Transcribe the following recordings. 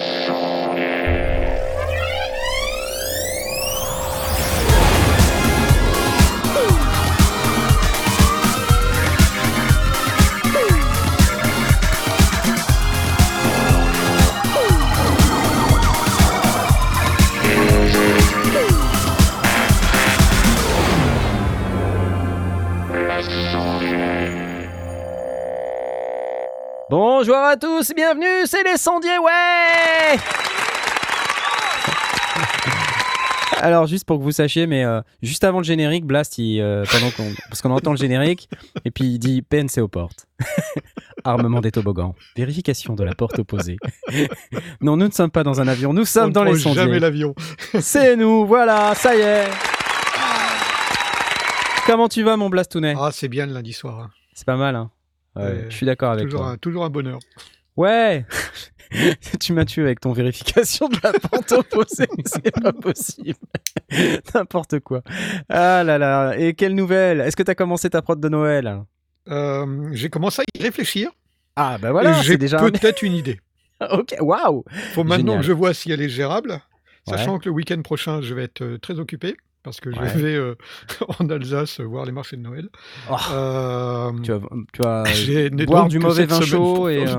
Show. Bonjour à tous, bienvenue, c'est les sondiers, ouais Alors juste pour que vous sachiez, mais euh, juste avant le générique, Blast, il, euh, pendant qu'on, parce qu'on entend le générique, et puis il dit PNC aux portes. Armement des toboggans. Vérification de la porte opposée. non, nous ne sommes pas dans un avion, nous sommes On dans les sondiers. jamais l'avion. C'est nous, voilà, ça y est. Comment tu vas, mon Blastounet Ah, c'est bien le lundi soir. hein. C'est pas mal, hein Ouais, Ouais, Je suis d'accord avec Toujours toi. un, toujours un bonheur. Ouais Tu m'as tué avec ton vérification de la pente opposée, c'est pas possible. N'importe quoi. Ah là là, et quelle nouvelle? Est-ce que t'as commencé ta prod de Noël? Euh, J'ai commencé à y réfléchir. Ah bah voilà, J'ai déjà peut-être une idée. Ok, waouh faut maintenant Génial. que je vois si elle est gérable. Ouais. Sachant que le week-end prochain, je vais être euh, très occupé. Parce que je vais euh, en Alsace voir les marchés de Noël. Oh, Euh, Tu vas, tu vas boire du mauvais vin chaud et, euh.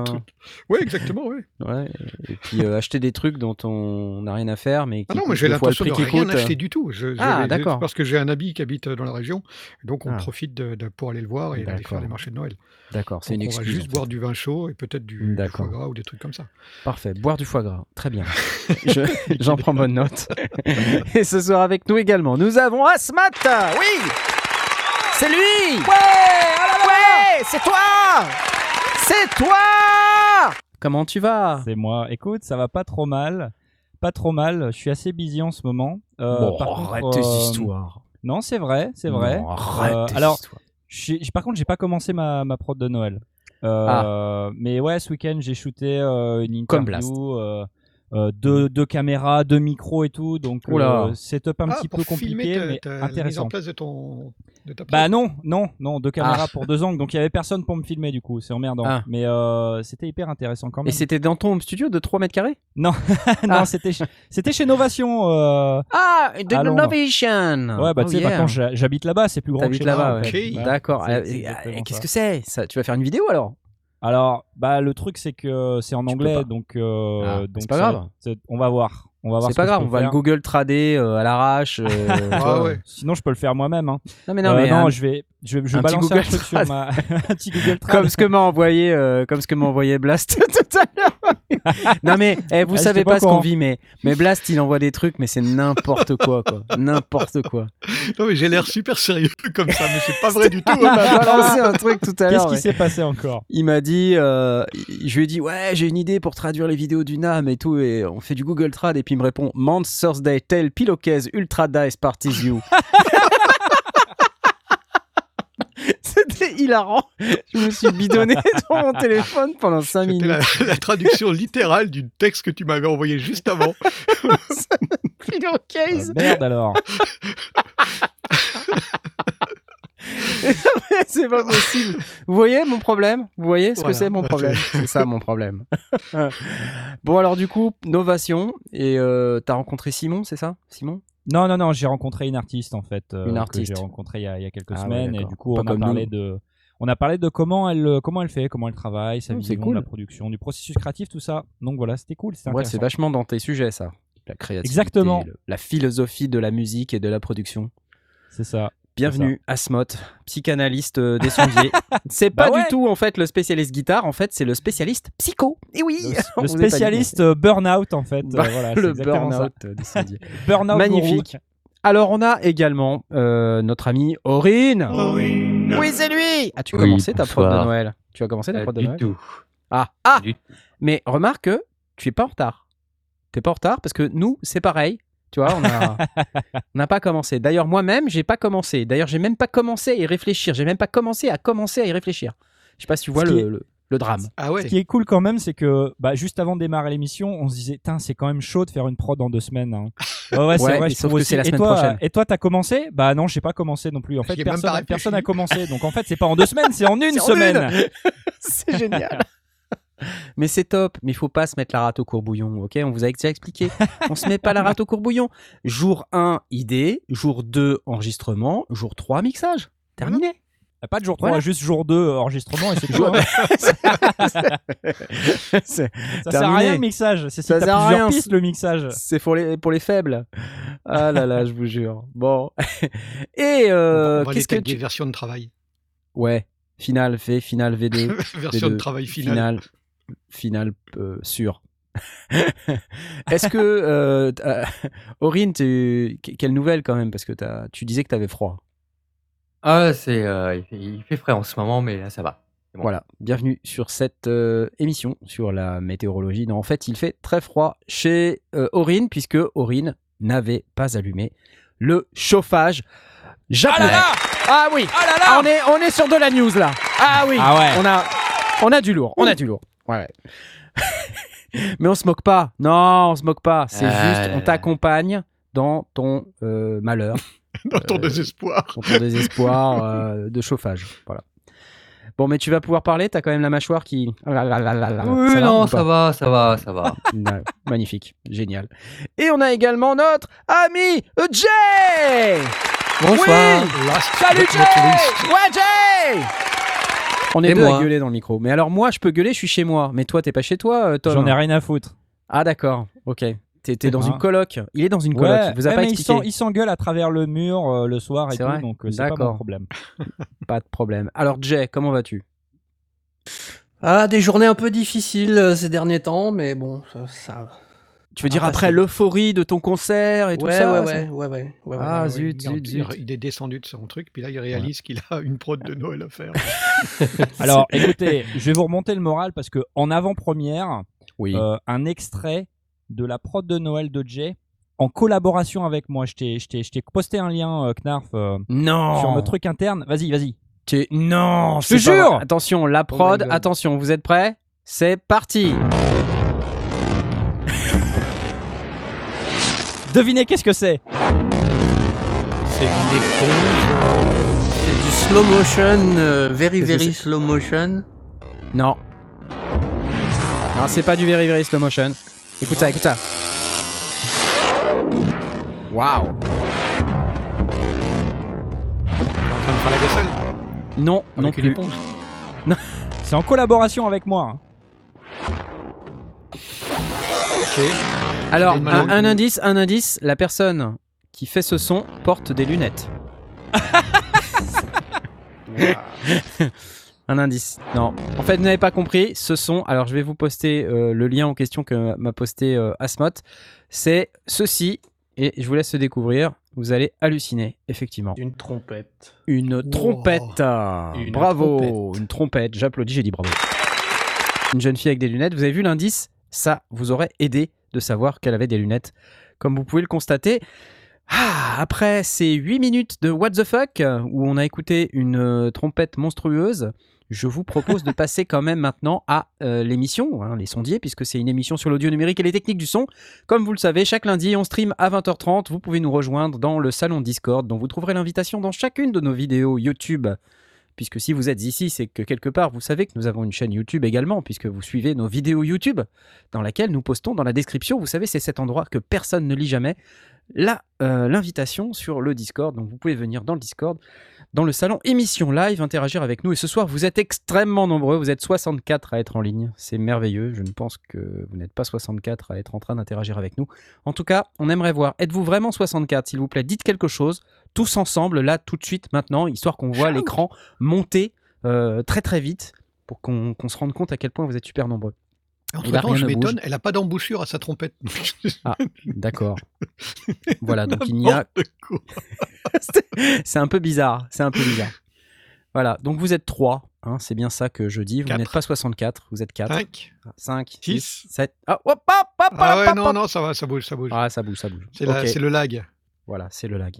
Ouais, exactement, ouais. ouais, et puis euh, acheter des trucs dont on n'a rien à faire, mais qui Ah non, mais j'ai l'intention de rien coûte. acheter du tout. Je, Ah, d'accord. Parce que j'ai un ami qui habite dans la région. Donc on Ah. profite de, de- pour aller le voir et aller faire les marchés de Noël. D'accord, c'est une Donc, on va excuse. juste en fait. boire du vin chaud et peut-être du, foie gras ou des trucs comme ça. Parfait, boire du foie gras, très bien. Je- J'en prends bonne note. Et ce soir avec nous également, nous avons Asmat Oui C'est lui Ouais Ouais C'est toi C'est toi Comment tu vas? C'est moi. Écoute, ça va pas trop mal. Pas trop mal. Je suis assez busy en ce moment. Euh, Bon, par contre, arrête tes euh, histoires. Non, c'est vrai, c'est vrai. Non, arrête Euh, tes alors, histoires. Par contre, j'ai pas commencé ma, ma prod de Noël. Euh, Ah. Mais ouais, ce week-end, j'ai shooté euh, une Comme interview, euh, deux, deux caméras, deux micros et tout. Donc, euh, setup un Ah, petit peu compliqué, mais la mise en intéressant. place de, ton, de ta Bah non, non, non, deux caméras Ah. pour deux angles, donc il y avait personne pour me filmer du coup, c'est emmerdant. Ah. Mais euh, c'était hyper intéressant quand Et même. c'était dans ton home studio de 3 mètres carrés? Non, Ah. c'était c'était chez Novation. euh, Ah De. Innovation Ouais, bah Oh, tu sais, yeah. maintenant j'ha- j'habite là-bas, c'est plus grand que T'habites chez là-bas, ouais. D'accord. Euh, et- et Qu'est-ce que c'est? Ça Tu vas faire une vidéo alors? Alors, bah le truc c'est que c'est en Tu anglais, donc euh, Ah, donc c'est pas ça- grave. c'est- On va voir. On va voir. C'est ce pas grave, on va le. Google trader euh, à l'arrache. euh, Ah ouais. Sinon, je peux le faire moi-même. Hein. Non mais non, Euh, mais non, un- je vais, je vais, je vais un petit balancer un Google truc sur Trad. ma un petit Google Trad. comme ce que m'a envoyé, euh, comme ce que m'a envoyé Blast tout à l'heure. non mais eh, vous Ah, savez pas pas ce qu'on vit, mais mais Blast il envoie des trucs, mais c'est n'importe quoi quoi, n'importe quoi. Non, mais j'ai l'air super sérieux comme ça, mais c'est pas vrai du tout. Il hein. m'a balancé un truc tout à Qu'est-ce l'heure. qui ouais. s'est passé encore? Il m'a dit, euh, je lui ai dit, ouais, j'ai une idée pour traduire les vidéos du NAM et tout, et on fait du Google Trad, et puis il me répond, Monsters Day, Tell, Pillowcase, Ultra Dice, Parties You. C'était hilarant. Je me suis bidonné dans mon téléphone pendant 5 C'était minutes. la, la traduction littérale du texte que tu m'avais envoyé juste avant. Pillowcase. Euh, Merde alors. c'est pas possible. Vous voyez mon problème? Vous voyez ce Voilà. que c'est mon problème? C'est ça mon problème. bon alors du coup, Novation, et euh, t'as rencontré Simon, c'est ça? Simon? Non, non, non, j'ai rencontré une artiste en fait. euh, Une que artiste. j'ai rencontrée il y a, il y a quelques Ah ouais, semaines et du coup Pas on a parlé nous. de, on a parlé de comment elle, euh, comment elle fait, comment elle travaille, sa Oh, vision cool. de la production, du processus créatif, tout ça. Donc voilà, c'était cool, c'était Ouais, c'est vachement dans tes sujets ça. La créativité, Exactement. le- la philosophie de la musique et de la production. C'est ça. Bienvenue Asmot, psychanalyste euh, des sondiers. c'est pas Bah ouais. du tout en fait le spécialiste guitare, en fait c'est le spécialiste psycho. Et oui, Le, On le spécialiste euh, burn-out en fait. Bah, euh, voilà, le burn-out euh, des sondiers. Burn-out Magnifique. Alors on a également euh, notre ami Aurine. Oui c'est lui. As-tu Oui, commencé ta prod de. Noël? Tu as commencé ta prod de du Noël? tout. Ah ah. Du- Mais remarque que tu es pas en retard. T'es pas en retard parce que nous c'est pareil. Tu vois, on n'a pas commencé. D'ailleurs, moi-même, j'ai pas commencé. D'ailleurs, j'ai même pas commencé à y réfléchir. J'ai même pas commencé à commencer à y réfléchir. Je sais pas si tu vois le, est- le- le drame. Ah ouais. Ce qui est cool quand même, c'est que bah, juste avant de démarrer l'émission, on se disait, c'est quand même chaud de faire une prod en deux semaines. hein. Ouais, ouais, c'est Ouais, vrai, mais je sauf trouve que aussi. c'est la et toi, prochaine. Et toi, t'as commencé? Bah non, j'ai pas commencé non plus. En fait, personne, personne a commencé. Donc en fait, c'est pas en deux semaines, c'est en une semaine. C'est génial. mais c'est top. Mais il faut pas se mettre la rate au courbouillon, ok? On vous a déjà expliqué. On se met pas la rate au courbouillon. Jour 1, idée. Jour 2, enregistrement. Jour 3, mixage. Terminé. Pas de jour 3, Voilà. juste jour 2, enregistrement et c'est tout. Jour- hein. c'est Ça sert à rien le mixage. C'est si Ça sert à plusieurs rien. pistes le mixage. c'est pour les, pour les faibles. Ah là là, je vous jure. Bon. Et euh, qu'est-ce que détailler tu... version de travail. Ouais. Finale V, finale V2. version de V2, travail final. Finale, euh, sûre. Est-ce que, euh, t'as- Aurine, tu- quelle nouvelle quand même? Parce que tu disais que tu avais froid. Ah, c'est, euh, il, fait, il fait frais en ce moment, mais là, ça va. Bon. Voilà, bienvenue sur cette euh, émission sur la météorologie. Non, en fait, il fait très froid chez euh, Aurine, puisque Aurine n'avait pas allumé le chauffage japonais. Ah oui Ah là Ah, on, est, on est sur de la news là Ah oui Ah ouais. on, a, on a du lourd, on a du lourd. Ouais. Mais on se moque pas. Non, on se moque pas. C'est Ah juste, on t'accompagne dans ton euh, malheur, Dans ton Euh, désespoir. dans ton désespoir euh, de chauffage. Voilà. Bon, mais tu vas pouvoir parler, t'as quand même la mâchoire qui. Là là là là là. Oui, Ça non, ça va, ça va, ça va. Ouais, Magnifique, génial. Et on a également notre ami Jay Bonsoir. Last Salut Jay. Ouais Jay On est Et deux moi. à gueuler dans le micro. Mais alors moi, je peux gueuler, je suis chez moi. Mais toi, t'es pas chez toi, euh, Tom J'en ai rien à foutre. Ah d'accord, ok. T'es t'es dans Ah. une coloc. Il est dans une coloc. Ouais, il vous a ouais, pas mais il expliqué. s'en- il s'engueule à travers le mur euh, le soir et C'est tout, vrai donc euh, c'est pas D'accord. mon problème. Pas de problème. Alors Jay, comment vas-tu? Ah, des journées un peu difficiles euh, ces derniers temps, mais bon, ça. ça... Tu veux dire Ah, après l'euphorie de ton concert et tout ouais, ça ouais, ça ouais, ouais, ouais, ouais, ouais. Ah Ouais, zut, il, zut, zut. il est descendu de son truc, puis là il réalise qu'il a une prod de Noël à faire. Alors écoutez, je vais vous remonter le moral parce que en avant-première, Oui. euh, un extrait de la prod de Noël de Jay en collaboration avec moi. Je t'ai- je t'ai je t'ai posté un lien, euh, Knarf, euh, non. sur notre truc interne. Vas-y, vas-y. Tu- Non, Je te jure. Attention, la prod, God. attention, vous êtes prêts? C'est parti Devinez qu'est-ce que c'est C'est. C'est du slow motion, euh, very, Qu'est-ce que very slow motion. Non. Non, c'est pas du very very slow motion. Écoute ça, écoute ça. Waouh en train de faire la vaisselle Non, non avec une plus. éponge. C'est en collaboration avec moi. hein. Ok. Alors, Une un, indice, un indice, la personne qui fait ce son porte des lunettes. un indice. Non. En fait, vous n'avez pas compris. Ce son, alors je vais vous poster euh, le lien en question que m'a posté euh, Asmot. C'est ceci, et je vous laisse le découvrir. Vous allez halluciner, effectivement. D'une trompette. Une trompette. Une bravo. trompette. Une trompette. J'applaudis, j'ai dit bravo. Une jeune fille avec des lunettes. Vous avez vu l'indice Ça vous aurait aidé de savoir qu'elle avait des lunettes. Comme vous pouvez le constater. Ah, après ces 8 minutes de What the fuck, où on a écouté une euh, trompette monstrueuse, je vous propose de passer quand même maintenant à euh, l'émission, hein, Les Sondiers, puisque c'est une émission sur l'audio numérique et les techniques du son. Comme vous le savez, chaque lundi, on stream à 20h30. Vous pouvez nous rejoindre dans le salon Discord, dont vous trouverez l'invitation dans chacune de nos vidéos YouTube. Puisque si vous êtes ici, c'est que quelque part, vous savez que nous avons une chaîne YouTube également, puisque vous suivez nos vidéos YouTube, dans laquelle nous postons dans la description, vous savez, c'est cet endroit que personne ne lit jamais, là, euh, l'invitation sur le Discord. Donc vous pouvez venir dans le Discord, dans le salon émission live, interagir avec nous. Et ce soir, vous êtes extrêmement nombreux, vous êtes 64 à être en ligne. C'est merveilleux. Je ne pense que vous n'êtes pas 64 à être en train d'interagir avec nous. En tout cas, on aimerait voir. Êtes-vous vraiment 64 S'il vous plaît, dites quelque chose, tous ensemble, là, tout de suite, maintenant, histoire qu'on voit l'écran monter euh, très très vite pour qu'on qu'on se rende compte à quel point vous êtes super nombreux. Entre là, temps, je ne m'étonne, elle a pas d'embouchure à sa trompette. D'accord. voilà, donc il n'y a c'est un peu bizarre. C'est un peu bizarre. Voilà, donc vous êtes 3. c'est bien ça que je dis. Vous n'êtes pas 64, vous êtes 4. Cinq. 5, Six. 6, 7. Ah, hop, hop, hop, Ah ouais, hop, non, hop. non, ça va, ça bouge, ça bouge. Ah, ça bouge, ça bouge. C'est la- Ok. c'est le lag. Voilà, c'est le lag.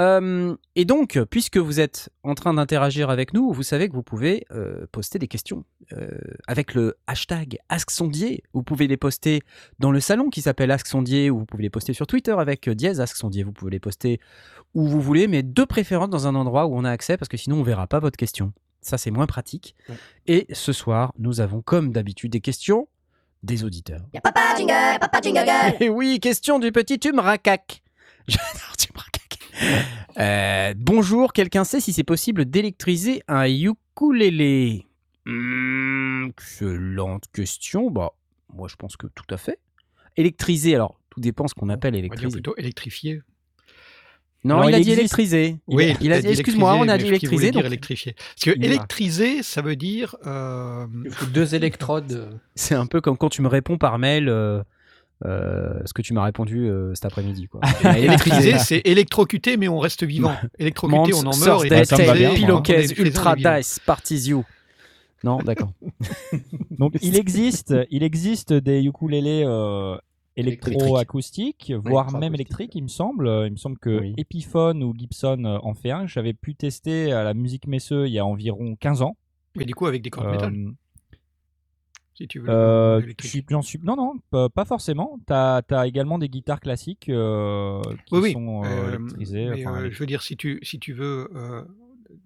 Euh, et donc, puisque vous êtes en train d'interagir avec nous, vous savez que vous pouvez euh, poster des questions euh, avec le hashtag AskSondier. Vous pouvez les poster dans le salon qui s'appelle AskSondier, ou vous pouvez les poster sur Twitter avec euh, dièse AskSondier. Vous pouvez les poster où vous voulez, mais de préférence dans un endroit où on a accès, parce que sinon on verra pas votre question. Ça, c'est moins pratique. Ouais. Et ce soir, nous avons, comme d'habitude, des questions des auditeurs. Y'a papa jingle, papa jingle. Et oui, question du petit Tumracac. J'adore Tumracac. Euh, bonjour, quelqu'un sait si c'est possible d'électriser un ukulélé? Hmm, Excellente question. Bah, moi, je pense que tout à fait. Électriser, alors, tout dépend ce qu'on appelle On va dire électriser. plutôt électrifié. Non, il il a dit existe- électriser. Oui, a- il a dit, excuse-moi, on a dit électriser. dire donc électrifié. Parce que électriser, ça veut dire. euh, deux électrodes. C'est un peu comme quand tu me réponds par mail euh, euh, ce que tu m'as répondu euh, cet après-midi. électriser, c'est électrocuté, mais on reste vivant. Électrocuté, on en meurt. Et est Ultra. Dice Partizio. Non, d'accord. Donc il existe, il existe des ukulélés euh, électroacoustiques, voire même électriques, il me semble. Euh, Il me semble que Oui. Epiphone ou Gibson en fait un. J'avais pu tester à la musique Messeux il y a environ 15 ans. Mais du coup, avec des cordes Euh, métal, si tu veux. euh, j'en suis- Non, non, pas, pas forcément. Tu as, également des guitares classiques euh, qui Oui, sont euh, Euh, électrisées. mais, enfin, euh, je veux dire, si tu, si tu veux euh,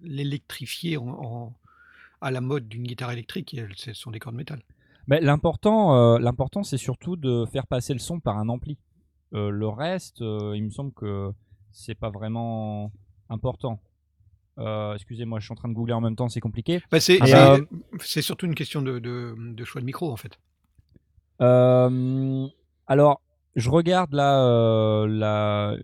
l'électrifier en, en- à la mode d'une guitare électrique, ce sont des cordes métal. Mais l'important, l'important, c'est surtout de faire passer le son par un ampli. Le reste, il me semble que c'est pas vraiment important. Euh, excusez-moi, je suis en train de googler en même temps, c'est compliqué. Bah, c'est Ah, c'est- bah, surtout une question de, de- de choix de micro, en fait. Euh, alors, je regarde là euh, la,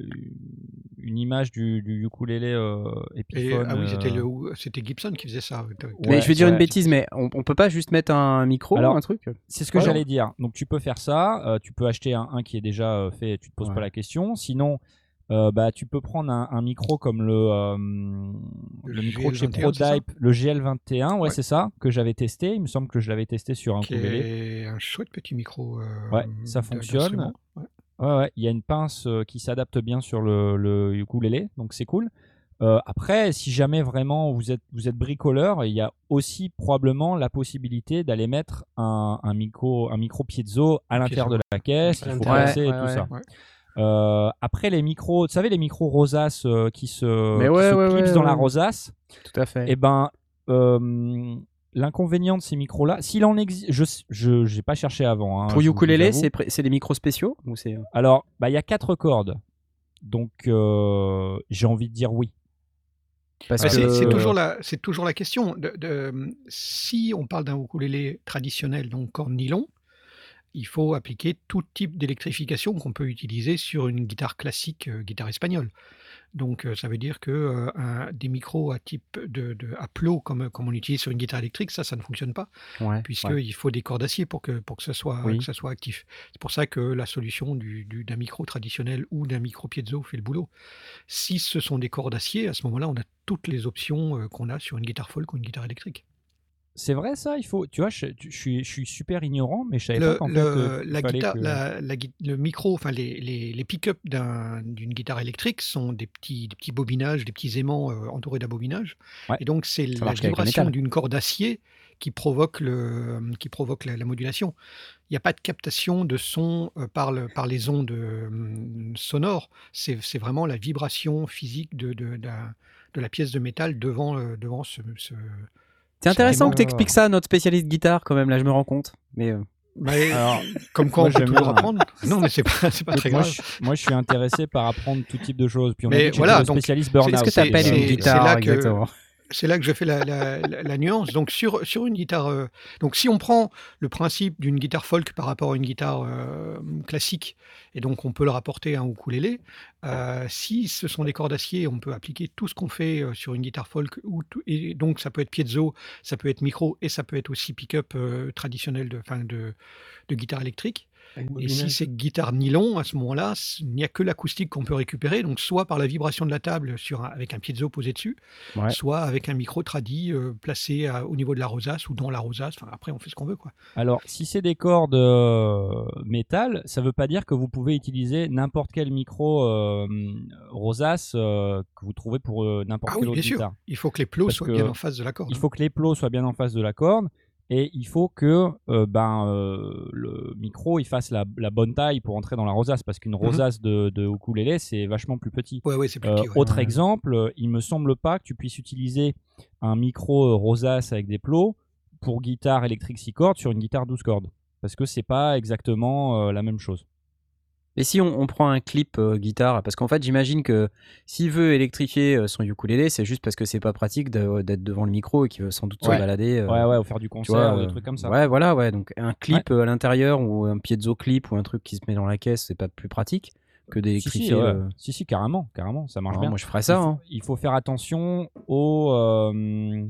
une image du, du ukulélé euh, Et, Epiphone. ah oui, c'était euh, Gibson qui faisait ça. mais Ouais, je vais dire une bêtise, mais on, on peut pas juste mettre un micro Alors, ou un truc? C'est ce que Ouais. j'allais dire. Donc tu peux faire ça. euh, tu peux acheter un, un qui est déjà euh, fait. Tu te poses Ouais. pas la question. Sinon, euh, bah tu peux prendre un, un micro comme le euh, le, Le micro de chez GL21, c'est ça ProDype, le GL21. Ouais, Ouais. c'est ça que j'avais testé. Il me semble que je l'avais testé sur un qui ukulélé. est un chouette petit micro. euh, Ouais, ça fonctionne. Ouais. Ouais, ouais. Il y a une pince euh, qui s'adapte bien sur le, le ukulélé, donc c'est cool. Euh, après, si jamais vraiment vous êtes vous êtes bricoleur, il y a aussi probablement la possibilité d'aller mettre un, un micro un micro piezo à l'intérieur de la caisse, il faut passer et Ouais, tout ouais, ça. Euh, après les micros, tu savez les micros rosaces euh, qui se, Mais qui ouais, se ouais, clipsent ouais, dans la rosace, Tout à fait. et ben euh, l'inconvénient de ces micros là, s'il en existe, je je j'ai pas cherché avant. hein, Pour ukulélé, c'est c'est des micros spéciaux ou c'est Alors, bah, il y a quatre cordes. Donc, euh, j'ai envie de dire oui. parce Bah, que c'est c'est toujours la c'est toujours la question. De, de- si on parle d'un ukulélé traditionnel, donc corde nylon, il faut appliquer tout type d'électrification qu'on peut utiliser sur une guitare classique, euh, guitare espagnole. Donc euh, ça veut dire que euh, un- des micros à type de, de à plot comme, comme on utilise sur une guitare électrique, ça, ça ne fonctionne pas, Ouais, puisqu'il ouais. faut des cordes d'acier pour que, pour que, ça soit, Oui. que ça soit actif. C'est pour ça que la solution du- du- d'un micro traditionnel ou d'un micro piezo fait le boulot. Si ce sont des cordes d'acier, à ce moment-là, on a toutes les options qu'on a sur une guitare folk ou une guitare électrique. C'est vrai ça, il faut. Tu vois, je, suis, je suis super ignorant, mais je savais Le, pas qu'en fait. euh, la guitare, que- la- la gui- le micro, enfin les, les, les pick-up d'un- d'une guitare électrique sont des petits, des petits bobinages, des petits aimants euh, entourés d'un bobinage. Ouais. Et donc c'est la vibration d'une corde d'acier qui provoque, le, qui provoque la, la modulation. Il n'y a pas de captation de son euh, par, le- par les ondes sonores. C'est vraiment la vibration physique de, de, de la, de la pièce de métal devant, devant ce, ce- C'est intéressant que tu expliques ça à notre spécialiste guitare quand même. Là, je me rends compte. Mais euh, Mais Alors, comme quoi moi, on peut j'aime toujours bien. apprendre. Non, mais c'est pas, c'est pas très moi, grave. je, moi, je suis intéressé par apprendre tout type de choses. Puis on a Mais dit que voilà, donc, spécialiste burn-out. qu'est-ce que c'est- tu appelles c'est- une c'est guitare là que- C'est là que je fais la, nuance. Donc sur, sur une guitare, euh, donc si on prend le principe d'une guitare folk par rapport à une guitare euh, classique, et donc on peut le rapporter à un ukulélé, euh, si ce sont des cordes d'acier, on peut appliquer tout ce qu'on fait euh, sur une guitare folk, et donc ça peut être piezo, ça peut être micro, et ça peut être aussi pick-up traditionnel de guitare électrique. Et si c'est guitare nylon, à ce moment-là, il n'y a que l'acoustique qu'on peut récupérer, donc soit par la vibration de la table sur un- avec un piezo posé dessus, Ouais. soit avec un micro tradi euh, placé à- au niveau de la rosace ou dans la rosace. Enfin, après, on fait ce qu'on veut. Quoi. Alors, si c'est des cordes euh, métal, ça veut pas dire que vous pouvez utiliser n'importe quel micro euh, rosace euh, que vous trouvez pour euh, n'importe Ah quelle oui, autre bien sûr. guitare. Il faut que les plots Parce soient bien en face de la corde. Il faut que les plots soient bien en face de la corde. Et il faut que euh, ben, euh, le micro il fasse la, la bonne taille pour entrer dans la rosace, parce qu'une rosace de, de ukulélé, c'est vachement plus petit. Ouais, ouais, c'est plus Euh, petit. ouais. autre exemple, il me semble pas que tu puisses utiliser un micro rosace avec des plots pour guitare électrique 6 cordes sur une guitare 12 cordes. Parce que c'est pas exactement la même chose. Et si on, on prend un clip euh, guitare, parce qu'en fait, j'imagine que s'il veut électrifier euh, son ukulélé, c'est juste parce que c'est pas pratique de- d'être devant le micro et qu'il veut sans doute Ouais. se balader. euh, Ouais, ouais, ou faire du concert vois, ou des euh, trucs comme ça. Ouais, voilà, ouais. Donc un clip euh, à l'intérieur ou un piezo clip ou un truc qui se met dans la caisse, c'est pas plus pratique que d'électrifier. si, ouais. euh, si, si, carrément, carrément, ça marche non, bien. Moi, je ferais ça. il, faut, hein. il faut faire attention au, euh,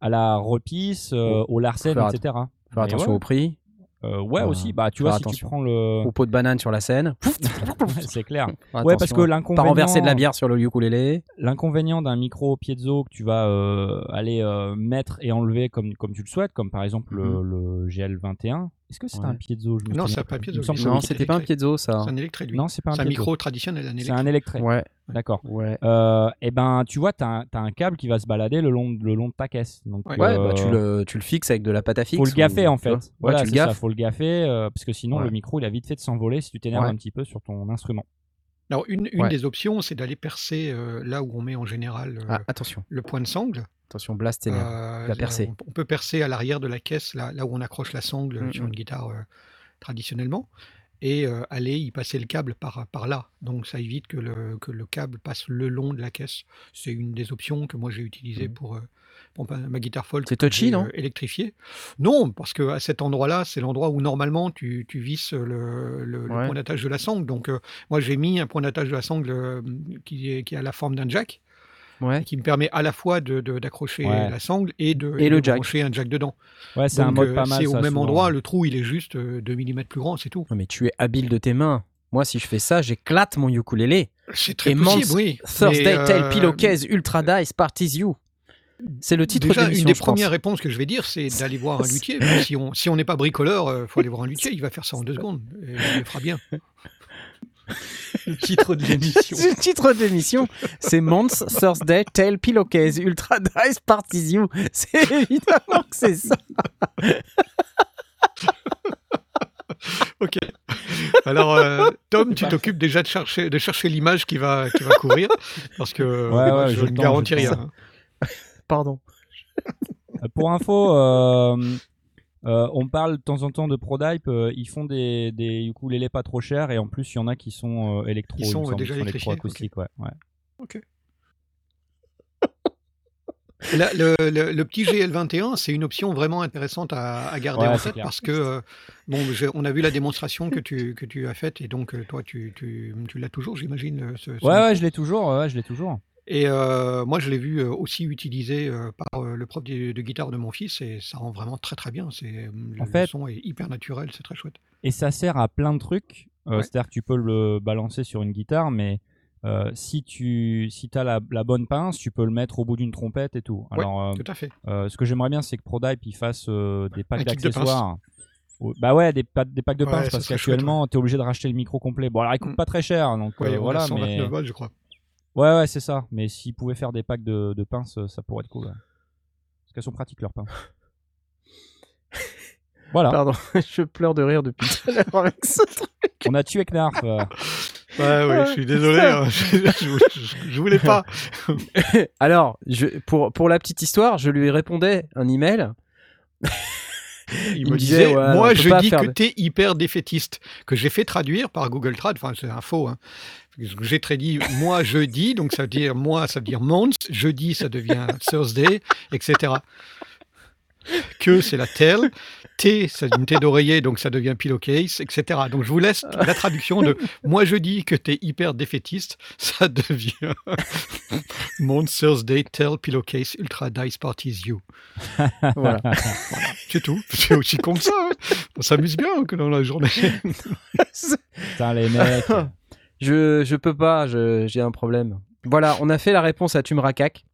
à la repisse, euh, au Faire etc. Faire attention au prix, Euh, ouais, Euh, aussi. Bah, tu vois, si tu attention. prends le. au pot de banane sur la scène. c'est clair. Attention, Ouais, parce que Pas l'inconvénient. renverser de la bière sur le ukulélé. L'inconvénient d'un micro piezo que tu vas euh, aller euh, mettre et enlever comme, comme tu le souhaites, comme par exemple le, le GL21. Est-ce que c'est Ouais. un piezo? Je me Non, c'est pas. un piezo, me Non, c'était pas un piezo, ça. C'est un électret, lui. Non, c'est pas un C'est un micro traditionnel, un C'est un électret. Ouais, D'accord. ouais. Euh, et ben, tu vois, tu as, un câble qui va se balader le long, le long de ta caisse. Donc, Ouais. Euh, bah, tu, le, tu le fixes avec de la pâte à fixe. faut le gaffer ou- en fait. Voilà, ouais, tu le c'est ça, gaffes. faut le gaffer euh, parce que sinon Ouais. le micro il a vite fait de s'envoler si tu t'énerves Ouais. un petit peu sur ton instrument. Alors, une, une Ouais. des options, c'est d'aller percer euh, là où on met en général euh, Ah, attention, le point de sangle. attention, blast t'énerve. Euh, la percer. On, on peut percer à l'arrière de la caisse, là, là où on accroche la sangle Mm, sur une guitare euh, traditionnellement, et aller y passer le câble par, par là. Donc ça évite que le, que le câble passe le long de la caisse. C'est une des options que moi j'ai utilisées Mm. pour, euh, pour ma, guitare folk. C'est touchy, non euh, Électrifiée. Non, parce que à cet endroit-là, c'est l'endroit où normalement tu, tu visses le, le- le Ouais. point d'attache de la sangle. Donc euh, moi j'ai mis un point d'attache de la sangle euh, qui, est, qui a la forme d'un jack Ouais. qui me permet à la fois de- de- d'accrocher Ouais. la sangle et de, Et de le jack. brancher un jack dedans. Ouais, c'est un mode euh, pas mal. C'est au ça, même souvent. endroit, le trou il est juste euh, 2 mm plus grand, c'est tout. Non, mais tu es habile de tes mains. Moi, si je fais ça, j'éclate mon ukulélé. C'est très Et possible, oui. Thursday euh, Pillowcase Ultra Dice Parties You. C'est le titre Déjà, de une l'émission, des je pense. premières réponses que je vais dire, c'est d'aller voir un luthier. Si on si on n'est pas bricoleur, il faut aller voir un luthier. Il va faire ça en deux secondes. Et il le fera bien. Le titre de l'émission. Le titre de l'émission, c'est Months Thursday Tail Pillowcase Ultra Dice Parties You. C'est évidemment que c'est ça. Ok. Alors, euh, Tom, tu t'occupes déjà de chercher, de chercher l'image qui va, qui va courir. Parce que euh, Ouais, ouais, je je ne garantis rien. hein. Pardon. Euh, Pour info, euh, euh, on parle de temps en temps de Prodype. euh, ils font des, des ukulélés pas trop chers et en plus il y en a qui sont euh, électro, Ils il me sont, semble, déjà qui sont électrifiés, électroacoustiques, ouais, ouais. La- le, le- le petit GL21, c'est une option vraiment intéressante à, à garder Ouais, en c'est tête clair. parce que, euh, bon, je- on a vu la démonstration que tu, que tu as faite et donc euh, toi, tu, tu, tu l'as toujours, j'imagine. euh, Ce, ce Ouais, micro. ouais, je l'ai toujours, ouais, je l'ai toujours. Et euh, moi, je l'ai vu aussi utilisé par le prof de, de guitare de mon fils et ça rend vraiment très très bien. C'est, euh, le, En le son est hyper naturel, c'est très chouette. Et ça sert à plein de trucs. Euh, Ouais. C'est-à-dire que tu peux le balancer sur une guitare, mais euh, si tu si as la, la bonne pince, tu peux le mettre au bout d'une trompette et tout. Ouais, Alors, Tout à fait. ce que j'aimerais bien, c'est que Prodype il fasse euh, des packs d'accessoires. Bah ouais, des, pa- des packs de Ouais, pinces ça parce qu'actuellement, tu es obligé de racheter le micro complet. Bon, alors il coûte Mm. pas très cher, donc Ouais, voilà, 129 mais balles, je crois. Ouais, ouais, c'est ça. Mais s'ils pouvaient faire des packs de, de pinces, euh, ça pourrait être cool. ouais. Parce qu'elles sont pratiques leurs pinces. voilà, Pardon, je pleure de rire depuis tout à l'heure avec ce truc. on a tué Knarf. euh. Ouais, ouais, je suis désolé, hein, je, je- je- je voulais pas. Alors, je, pour, pour la petite histoire, je lui répondais un email. Il, Il me me disait, disait, ouais, on moi peut je pas dis faire que de- t'es hyper défaitiste, que j'ai fait traduire par Google Trad, enfin c'est un faux. Hein. J'ai traduit moi jeudi, donc ça veut dire moi, ça veut dire month, jeudi ça devient Thursday, etc. Que c'est la tell, T c'est une T d'oreiller, donc ça devient pillowcase, etc. Donc je vous laisse la traduction de moi je dis que t'es hyper défaitiste, ça devient month, Thursday, tell, pillowcase, ultra dice parties you. Voilà. C'est tout. C'est aussi con que ça. hein. On s'amuse bien que dans la journée. Putain, les mecs. Je, je peux pas, j'ai un problème. Voilà, on a fait la réponse à Tumrakak.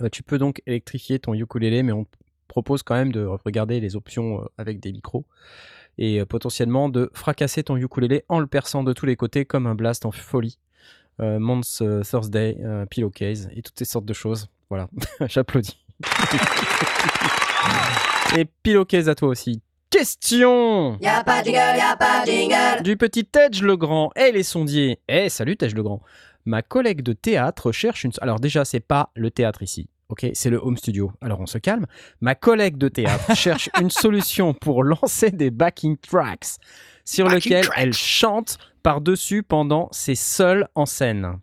Euh, tu peux donc électrifier ton ukulélé, mais on propose quand même de regarder les options euh, avec des micros et euh, potentiellement de fracasser ton ukulélé en le perçant de tous les côtés comme un blast en folie. Euh, euh, Thursday, euh, Pillowcase et toutes ces sortes de choses. Voilà, j'applaudis. Et piloquez à toi aussi. Question Y'a pas de jingle, y'a pas de jingle. du petit Tej Legrand. Eh les sondiers Eh salut Tej Legrand. Ma collègue de théâtre cherche une... Alors déjà, c'est pas le théâtre ici. Ok, c'est le home studio. Alors on se calme. Ma collègue de théâtre cherche une solution pour lancer des backing tracks sur Backing lesquels tracks. elle chante par-dessus pendant ses seules en scène.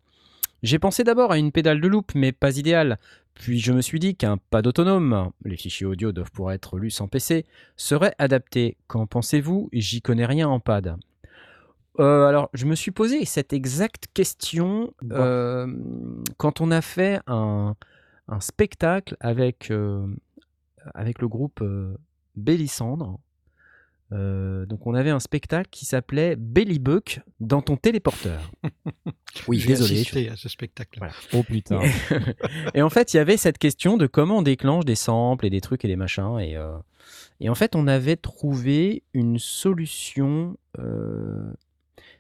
J'ai pensé d'abord à une pédale de loop, mais pas idéale. Puis je me suis dit qu'un pad autonome, les fichiers audio doivent pouvoir être lus sans PC, serait adapté. Qu'en pensez-vous? J'y connais rien en pad. Euh, alors, je me suis posé cette exacte question euh, quand on a fait un, un spectacle avec, euh, avec le groupe Bélissandre. Euh, donc, on avait un spectacle qui s'appelait Belly Buck dans ton téléporteur. Oui, J'ai désolé. je- assisté à ce spectacle. Voilà. Oh putain. et en fait, il y avait cette question de comment on déclenche des samples et des trucs et des machins. Et, euh, et en fait, on avait trouvé une solution. euh,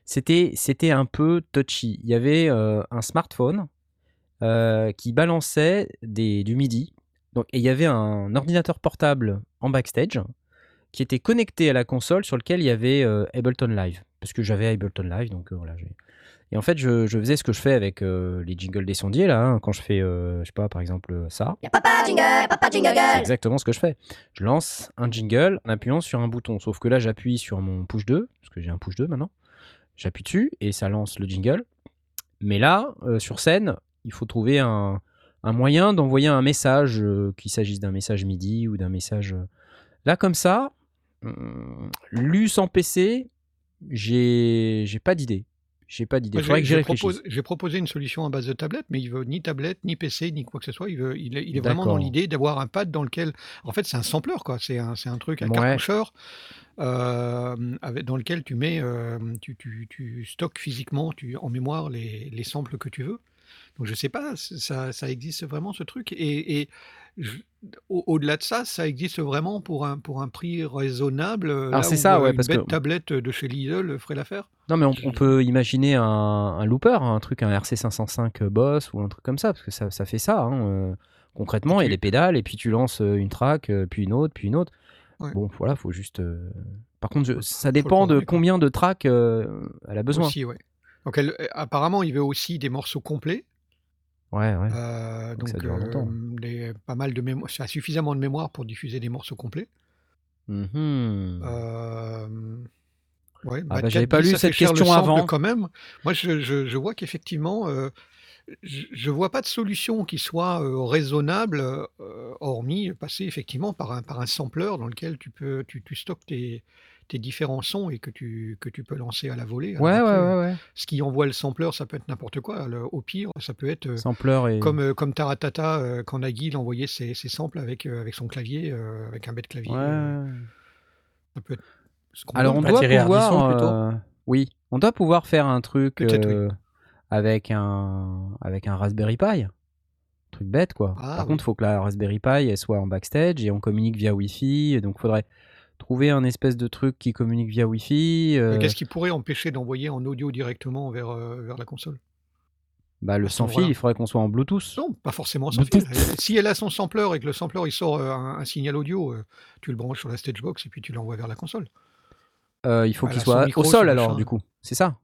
c'était, c'était un peu touchy. Il y avait euh, un smartphone euh, qui balançait des, du MIDI. Donc, et il y avait un ordinateur portable en backstage qui était connecté à la console sur lequel il y avait euh, Ableton Live. Parce que j'avais Ableton Live, donc euh, voilà. Et en fait, je, je faisais ce que je fais avec euh, les jingles des sondiers, là, hein, quand je fais, je sais pas, par exemple, ça. Y'a papa jingle, papa jingle C'est exactement ce que je fais. Je lance un jingle en appuyant sur un bouton. Sauf que là, j'appuie sur mon push 2, parce que j'ai un push 2 maintenant. J'appuie dessus et ça lance le jingle. Mais là, sur scène, il faut trouver un, un moyen d'envoyer un message, qu'il s'agisse d'un message MIDI ou d'un message. Là, comme ça, lu sans PC, j'ai pas d'idée. J'ai pas d'idée. J'ai- propose- proposé une solution à base de tablette, mais il veut ni tablette, ni PC, ni quoi que ce soit. Il, veut, il, est, il est vraiment dans l'idée d'avoir un pad dans lequel. En fait, c'est un sampler, quoi. C'est un, un truc, un Ouais. cartoucheur euh, avec, dans lequel tu mets, euh, tu, tu, tu stockes physiquement tu, en mémoire les, les samples que tu veux. Donc, je sais pas, ça, ça existe vraiment ce truc? Et, et au-delà de ça, ça existe vraiment pour un, pour un prix raisonnable. là c'est où, ça, euh, ouais, une parce bête que- tablette de chez Lidl ferait l'affaire. Non, mais on, on peut imaginer un, un looper, un truc, un RC505 Boss ou un truc comme ça, parce que ça, ça fait ça. hein, euh, concrètement, il y a Tu- des pédales, et puis tu lances euh, une track, euh, puis une autre, puis une autre. Ouais. Bon, voilà, faut juste. euh, Par contre, je- ça dépend de combien de tracks euh, elle a besoin. Aussi, ouais. Donc elle, euh, apparemment, il veut aussi des morceaux complets. Ouais, ouais. euh, Donc donc ça dure longtemps. des- pas mal de mémoire, ça a suffisamment de mémoire pour diffuser des morceaux complets. Mhm. Euh, ouais, Ah bah, bah, j'avais 4 pas lu cette question avant. quand même. Moi, je, je- je vois qu'effectivement, euh, je, je vois pas de solution qui soit euh, raisonnable, euh, hormis passer effectivement par un, par un sampler dans lequel tu peux, tu, tu stockes tes, tes différents sons et que tu, que tu peux lancer à la volée. Alors Ouais, ouais, après, ouais, ouais. Ce qui envoie le sampler, ça peut être n'importe quoi. Le- au pire, ça peut être euh, Sampler et. comme, euh, comme Taratata euh, quand Nagui envoyait ses, ses samples avec, euh, avec son clavier, euh, avec un bête clavier. euh, Ouais. ça peut être ce qu'on Alors on doit pouvoir. Ardisson, plutôt euh, Oui, on doit pouvoir faire un truc oui. avec un avec un Raspberry Pi. Truc bête quoi. Ah, Par oui. contre, il faut que la Raspberry Pi elle soit en backstage et on communique via Wi-Fi. et Donc, faudrait trouver un espèce de truc qui communique via Wi-Fi. euh, Mais Qu'est-ce qui pourrait empêcher d'envoyer en audio directement vers, euh, vers la console? Bah, le sans fil, il faudrait qu'on soit en Bluetooth. Non, pas forcément sans fil. Euh, Si elle a son sampler et que le sampler il sort euh, un, un signal audio, euh, tu le branches sur la stage box et puis tu l'envoies vers la console. Euh, il faut qu'il soit micro, au sol alors, du coup. C'est ça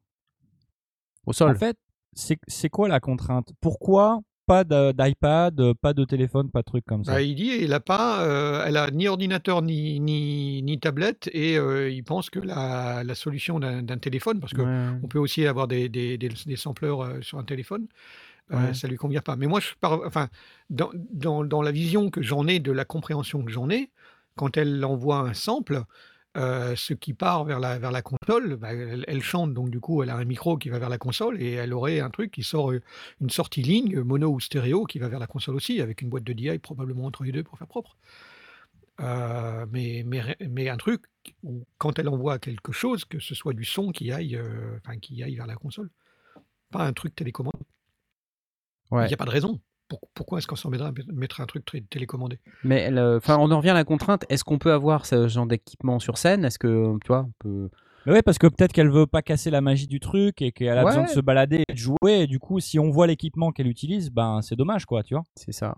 Au sol. En fait, c'est c'est quoi la contrainte? Pourquoi pas d'iPad, euh, pas de téléphone, pas de truc comme ça Bah, il dit elle a pas, euh, elle a ni ordinateur ni, ni, ni tablette et euh, il pense que la, la solution d'un téléphone, parce que Ouais. on peut aussi avoir des, des, des, des sampleurs euh, sur un téléphone. Ouais. Ça lui convient pas. Mais moi, je enfin, dans, dans, dans la vision que j'en ai, de la compréhension que j'en ai, quand elle envoie un sample, euh, ce qui part vers la, vers la console, bah, elle, elle chante, donc du coup, elle a un micro qui va vers la console et elle aurait un truc qui sort euh, une sortie ligne, mono ou stéréo, qui va vers la console aussi, avec une boîte de DI probablement entre les deux pour faire propre. Euh, mais, mais, mais un truc où, quand elle envoie quelque chose, que ce soit du son qui aille, euh, enfin, qui aille vers la console. Pas un truc télécommandé. Il Ouais. n'y a pas de raison. Pour- pourquoi est-ce qu'on s'embêterait à mettre un truc très télécommandé? Mais le- enfin, on en revient à la contrainte. Est-ce qu'on peut avoir ce genre d'équipement sur scène? Est-ce que tu vois, on peut Mais ouais, parce que peut-être qu'elle veut pas casser la magie du truc et qu'elle a Ouais. besoin de se balader et de jouer. Et du coup, si on voit l'équipement qu'elle utilise, ben c'est dommage, quoi, tu vois. C'est ça.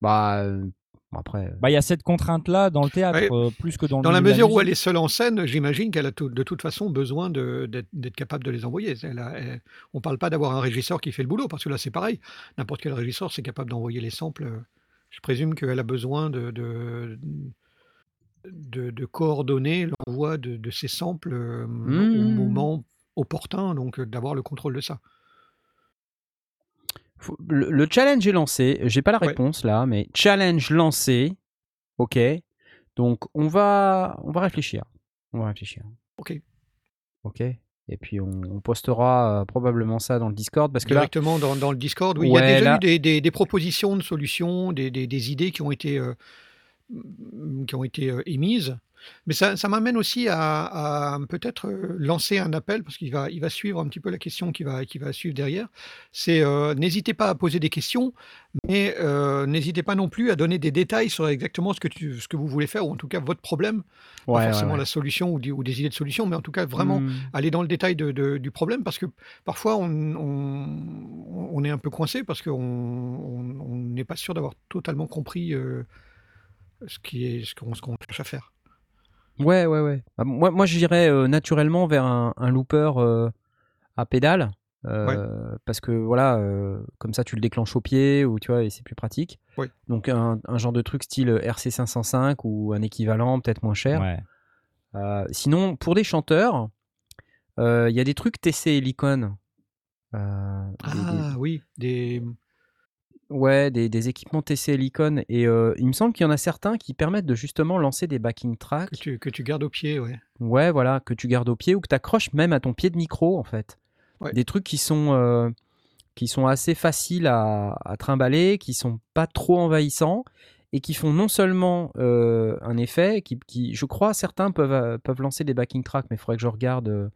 Bah, euh, Bon, après, euh, Bah, il y a cette contrainte-là dans le théâtre, Ouais. euh, plus que dans le Dans la mesure où elle est seule en scène, j'imagine qu'elle a tout- de toute façon besoin de- d'être capable de les envoyer. Elle a- elle- on ne parle pas d'avoir un régisseur qui fait le boulot, parce que là c'est pareil. N'importe quel régisseur c'est capable d'envoyer les samples. Je présume qu'elle a besoin de, de, de- de coordonner l'envoi de, de ces samples euh, au Mmh. moment opportun, donc d'avoir le contrôle de ça. Faut- le, le challenge est lancé. J'ai pas la Ouais. réponse là, mais challenge lancé. Ok. Donc on va, on va réfléchir. On va réfléchir. Ok. Ok. Et puis on, on postera euh, probablement ça dans le Discord parce que là, Directement dans, dans le Discord, oui. il y Ouais, a déjà là- eu des, des- des propositions de solutions, des, des- des idées qui ont été, euh, qui ont été euh, émises. Mais ça, ça m'amène aussi à, à peut-être euh, lancer un appel, parce qu'il va, il va suivre un petit peu la question qui va, qui va suivre derrière. C'est euh, n'hésitez pas à poser des questions, mais euh, n'hésitez pas non plus à donner des détails sur exactement ce que, tu, ce que vous voulez faire, ou en tout cas votre problème. Ouais, pas forcément ouais. la solution ou, des- ou des idées de solution, mais en tout cas vraiment Hmm. aller dans le détail de- de- du problème parce que parfois on, on- on est un peu coincé parce qu'on on- on n'est pas sûr d'avoir totalement compris euh, ce qui est ce qu'on ce qu'on cherche à faire. Ouais, ouais, ouais. Ah, Moi, moi j'irais euh, naturellement vers un, un looper euh, à pédale. euh, Parce que voilà, euh, comme ça tu le déclenches au pied ou tu vois, et c'est plus pratique. Donc un, un genre de truc style RC505 ou un équivalent, peut-être moins cher. Ouais. Euh, sinon, pour des chanteurs, euh, il y a des trucs TC Helicon. Euh, des- des- Ah oui, des ouais, des, des équipements TC Helicon. Et euh, il me semble qu'il y en a certains qui permettent de justement lancer des backing que tracks. tu, que tu gardes au pied, ouais. Ouais, voilà, que tu gardes au pied ou que tu accroches même à ton pied de micro, en fait. Ouais. Des trucs qui sont, euh, qui sont assez faciles à, à trimballer, qui sont pas trop envahissants et qui font non seulement euh, un effet, qui, qui, je crois, certains peuvent, peuvent lancer des backing tracks, mais il faudrait que je regarde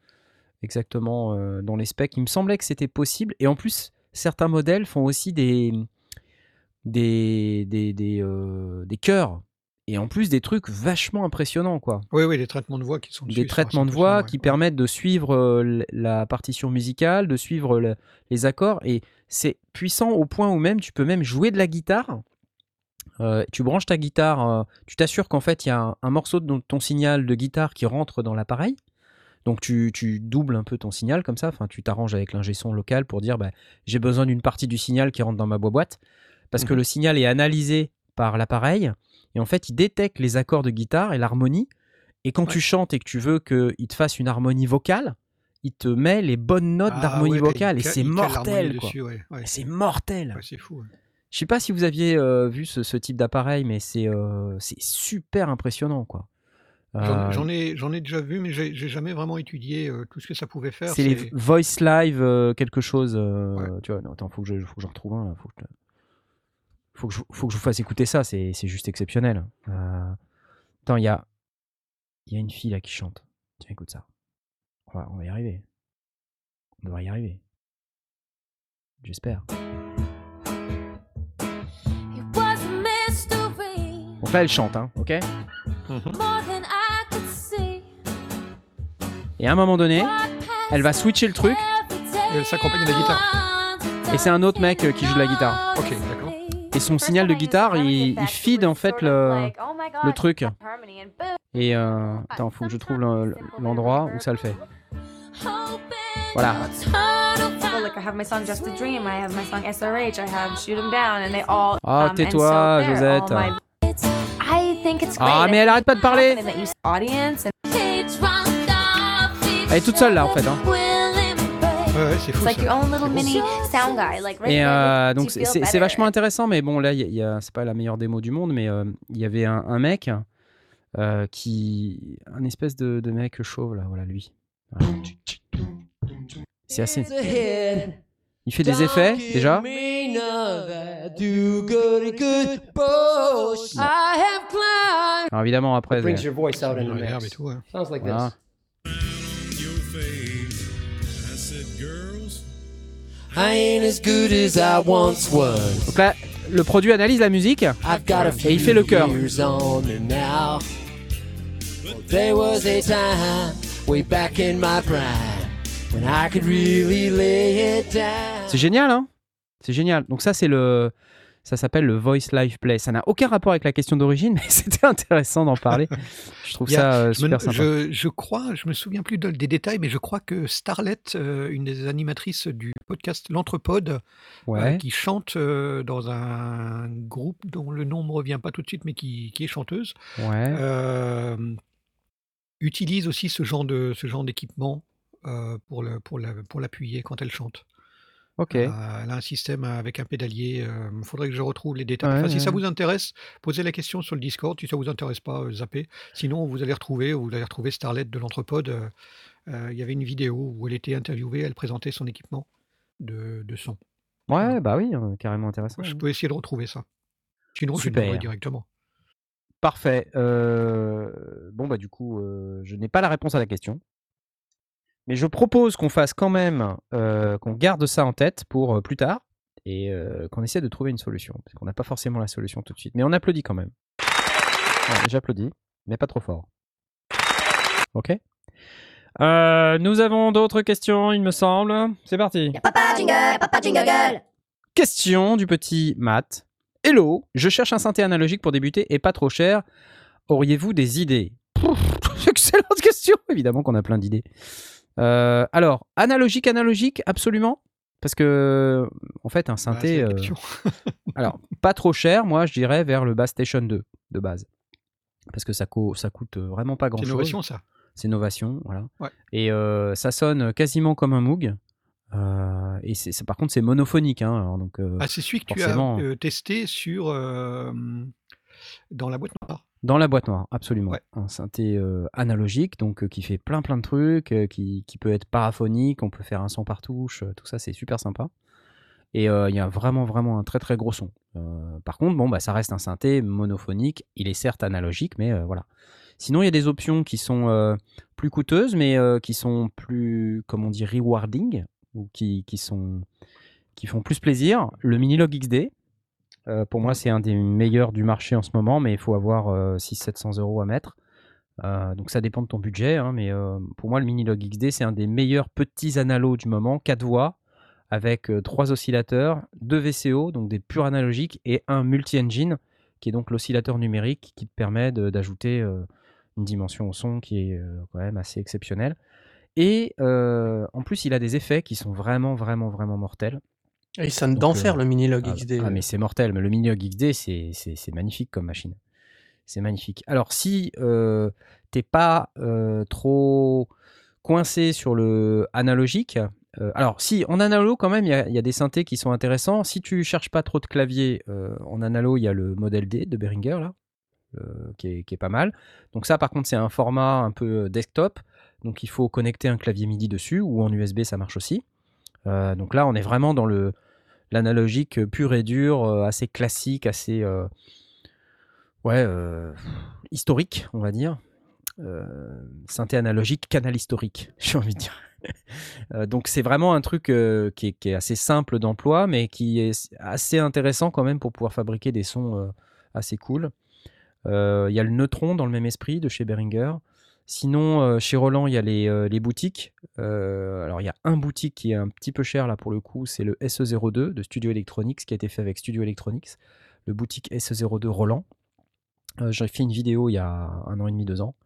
exactement dans les specs. Il me semblait que c'était possible. Et en plus, certains modèles font aussi des, des, des, des, euh, des chœurs. Et en plus, des trucs vachement impressionnants, quoi Oui, oui, des traitements de voix qui sont dessus, des traitements de voix qui permettent de suivre euh, la partition musicale, de suivre le- les accords. Et c'est puissant au point où même tu peux même jouer de la guitare. Euh, tu branches ta guitare, euh, tu t'assures qu'en fait il y a un, un morceau de ton signal de guitare qui rentre dans l'appareil. Donc tu, tu doubles un peu ton signal comme ça, enfin tu t'arranges avec l'ingé son local pour dire bah, j'ai besoin d'une partie du signal qui rentre dans ma boîte parce que Mhm. le signal est analysé par l'appareil et en fait il détecte les accords de guitare et l'harmonie et quand tu chantes et que tu veux qu'il te fasse une harmonie vocale, il te met les bonnes notes Ah d'harmonie ouais, bah, vocale et c'est mortel ouais, C'est mortel. C'est fou. Je sais pas si vous aviez euh, vu ce, ce type d'appareil, mais c'est euh, super impressionnant quoi. J'en Euh, j'en ai, déjà vu, mais j'ai jamais vraiment étudié tout ce que ça pouvait faire. c'est les Voice Live quelque chose. Tu vois, non, attends, faut que je, faut que j'en retrouve un là. Faut que, je- faut que je, faut que je vous fasse écouter ça. C'est c'est juste exceptionnel. Euh, Attends, il y a, il y a une fille là qui chante. Tiens, écoute ça. On va, on va y arriver. On devrait y arriver. J'espère. Donc là, elle chante, hein, ok? Mhm. Et à un moment donné, elle va switcher le truc. Et elle s'accompagne de la guitare. Et c'est un autre mec euh, qui joue de la guitare. Ok, d'accord. Et son signal de guitare, il, il feed en fait le, le truc. Et euh, attends, faut que je trouve le- l'endroit où ça le fait. Voilà. Well, like I have my song Just a Dream, I have my song SRH, I have Shoot 'em Down, and they all. Ah, and tais-toi, Josette. Ah, mais elle arrête pas de parler. Confident that you audience? And Elle est toute seule là en fait. hein. C'est it's fou. like ça. your own little mini sound guy, like right Et euh, donc you c'est vachement intéressant, mais bon là, y a- il y a- c'est pas la meilleure démo du monde, mais euh, il y avait un, un mec euh, qui, un espèce de, de mec chauve là, voilà lui. Voilà. C'est assez. Il fait des effets déjà? Alors évidemment après. Brings c'est- your voice out in the mix. Sounds like this. I ain't as good as I once was. Donc là, le produit analyse la musique. Et il fait le chœur. years on me now. There was a time way back in my prime when I could really lay it down. C'est génial, hein C'est génial. Donc ça, c'est le, Ça s'appelle le Voice Live Play. Ça n'a aucun rapport avec la question d'origine, mais c'était intéressant d'en parler. Je trouve ça euh, Me- super sympa. Je, je crois, je me souviens plus de- des détails, mais je crois que Starlet, euh, une des animatrices du podcast L'Entrepode, euh, Ouais. qui chante dans un groupe dont le nom me revient pas tout de suite, mais qui, qui est chanteuse, Ouais. utilise aussi ce genre de ce genre d'équipement euh, pour le pour la- pour l'appuyer quand elle chante. Ok. Elle a un système avec un pédalier. Il faudrait que je retrouve les détails. Ouais, Enfin, si ça ouais. vous intéresse, posez la question sur le Discord. Si ça vous intéresse pas, euh, zappez. Sinon, vous allez retrouver, vous allez retrouver Starlet de l'Entrepode. euh, euh, Il y avait une vidéo où elle était interviewée, elle présentait son équipement de, de son. Ouais, bah oui, euh, carrément intéressant. Je hein. peux essayer de retrouver ça. Sinon, je Super. demanderai directement. Parfait. Euh, Bon, bah du coup, euh, je n'ai pas la réponse à la question. Mais je propose qu'on fasse quand même, euh, qu'on garde ça en tête pour euh, plus tard et euh, qu'on essaie de trouver une solution. Parce qu'on n'a pas forcément la solution tout de suite. Mais on applaudit quand même. Ouais, J'applaudis, mais pas trop fort. Ok? Nous avons d'autres questions, il me semble. C'est parti. Papa jingle, papa jingle girl. Question du petit Matt. Hello, je cherche un synthé analogique pour débuter et pas trop cher. Auriez-vous des idées? Excellente question. Évidemment qu'on a plein d'idées. Euh, alors, analogique, analogique, absolument. Parce que, en fait, un Bah, c'est synthé. la euh, alors, pas trop cher, moi, je dirais vers le Bass Station 2 de base. Parce que ça, co- ça coûte vraiment pas C'est grand-chose. innovation, ça. C'est Novation, voilà. Ouais. Et euh, ça sonne quasiment comme un Moog. Euh, et c'est, c'est- par contre, c'est monophonique. Hein, alors donc, euh, Ah, c'est celui que tu as euh, testé sur euh, dans la boîte noire. Dans la boîte noire, absolument. Ouais. Un synthé euh, analogique, donc euh, qui fait plein plein de trucs, euh, qui, qui peut être paraphonique, on peut faire un son par touche, tout ça c'est super sympa. Et il y a vraiment vraiment un très très gros son. Par contre, bon bah ça reste un synthé monophonique. Il est certes analogique, mais voilà. Sinon, il y a des options qui sont plus coûteuses, mais qui sont plus, comment on dit, rewarding, ou qui, qui sont qui font plus plaisir. Le Minilog XD, euh, pour moi, c'est un des meilleurs du marché en ce moment, mais il faut avoir 600-700 euros à mettre. Euh, donc ça dépend de ton budget, hein, mais euh, pour moi, le Minilog XD, c'est un des meilleurs petits analos du moment, 4 voix, avec euh, trois oscillateurs, deux VCO, donc des purs analogiques, et un multi-engine, qui est donc l'oscillateur numérique qui te permet d'ajouter euh, une dimension au son qui est euh, quand même assez exceptionnelle. Et euh, en plus, il a des effets qui sont vraiment, vraiment, vraiment mortels. Et il sonne d'enfer euh, le Minilog Ah, XD. ah, mais c'est mortel, mais le Minilog XD, c'est- magnifique comme machine. C'est magnifique. Alors, si euh, t'es pas euh, trop coincé sur le analogique, euh, alors si en analo quand même, il y, a- il y a des synthés qui sont intéressants. Si tu cherches pas trop de clavier euh, en analo, il y a le modèle D de Behringer là, qui, est, qui est pas mal. Donc ça, par contre, c'est un format un peu desktop. Donc il faut connecter un clavier MIDI dessus ou en USB, ça marche aussi. Euh, donc là, on est vraiment dans le l'analogique euh, pur et dur, euh, assez classique, assez euh, ouais historique, on va dire. Synthé analogique, canal historique, j'ai envie de dire. Donc c'est vraiment un truc qui, est, qui est assez simple d'emploi, mais qui est assez intéressant quand même pour pouvoir fabriquer des sons assez cool. Il y a le Neutron dans le même esprit de chez Behringer. Sinon, euh, chez Roland, il y a les, euh, boutiques. Euh, alors, il y a un boutique qui est un petit peu cher là pour le coup, c'est le SE02 de Studio Electronics qui a été fait avec Studio Electronics, le boutique SE02 Roland. J'ai fait une vidéo il y a un an et demi, deux ans,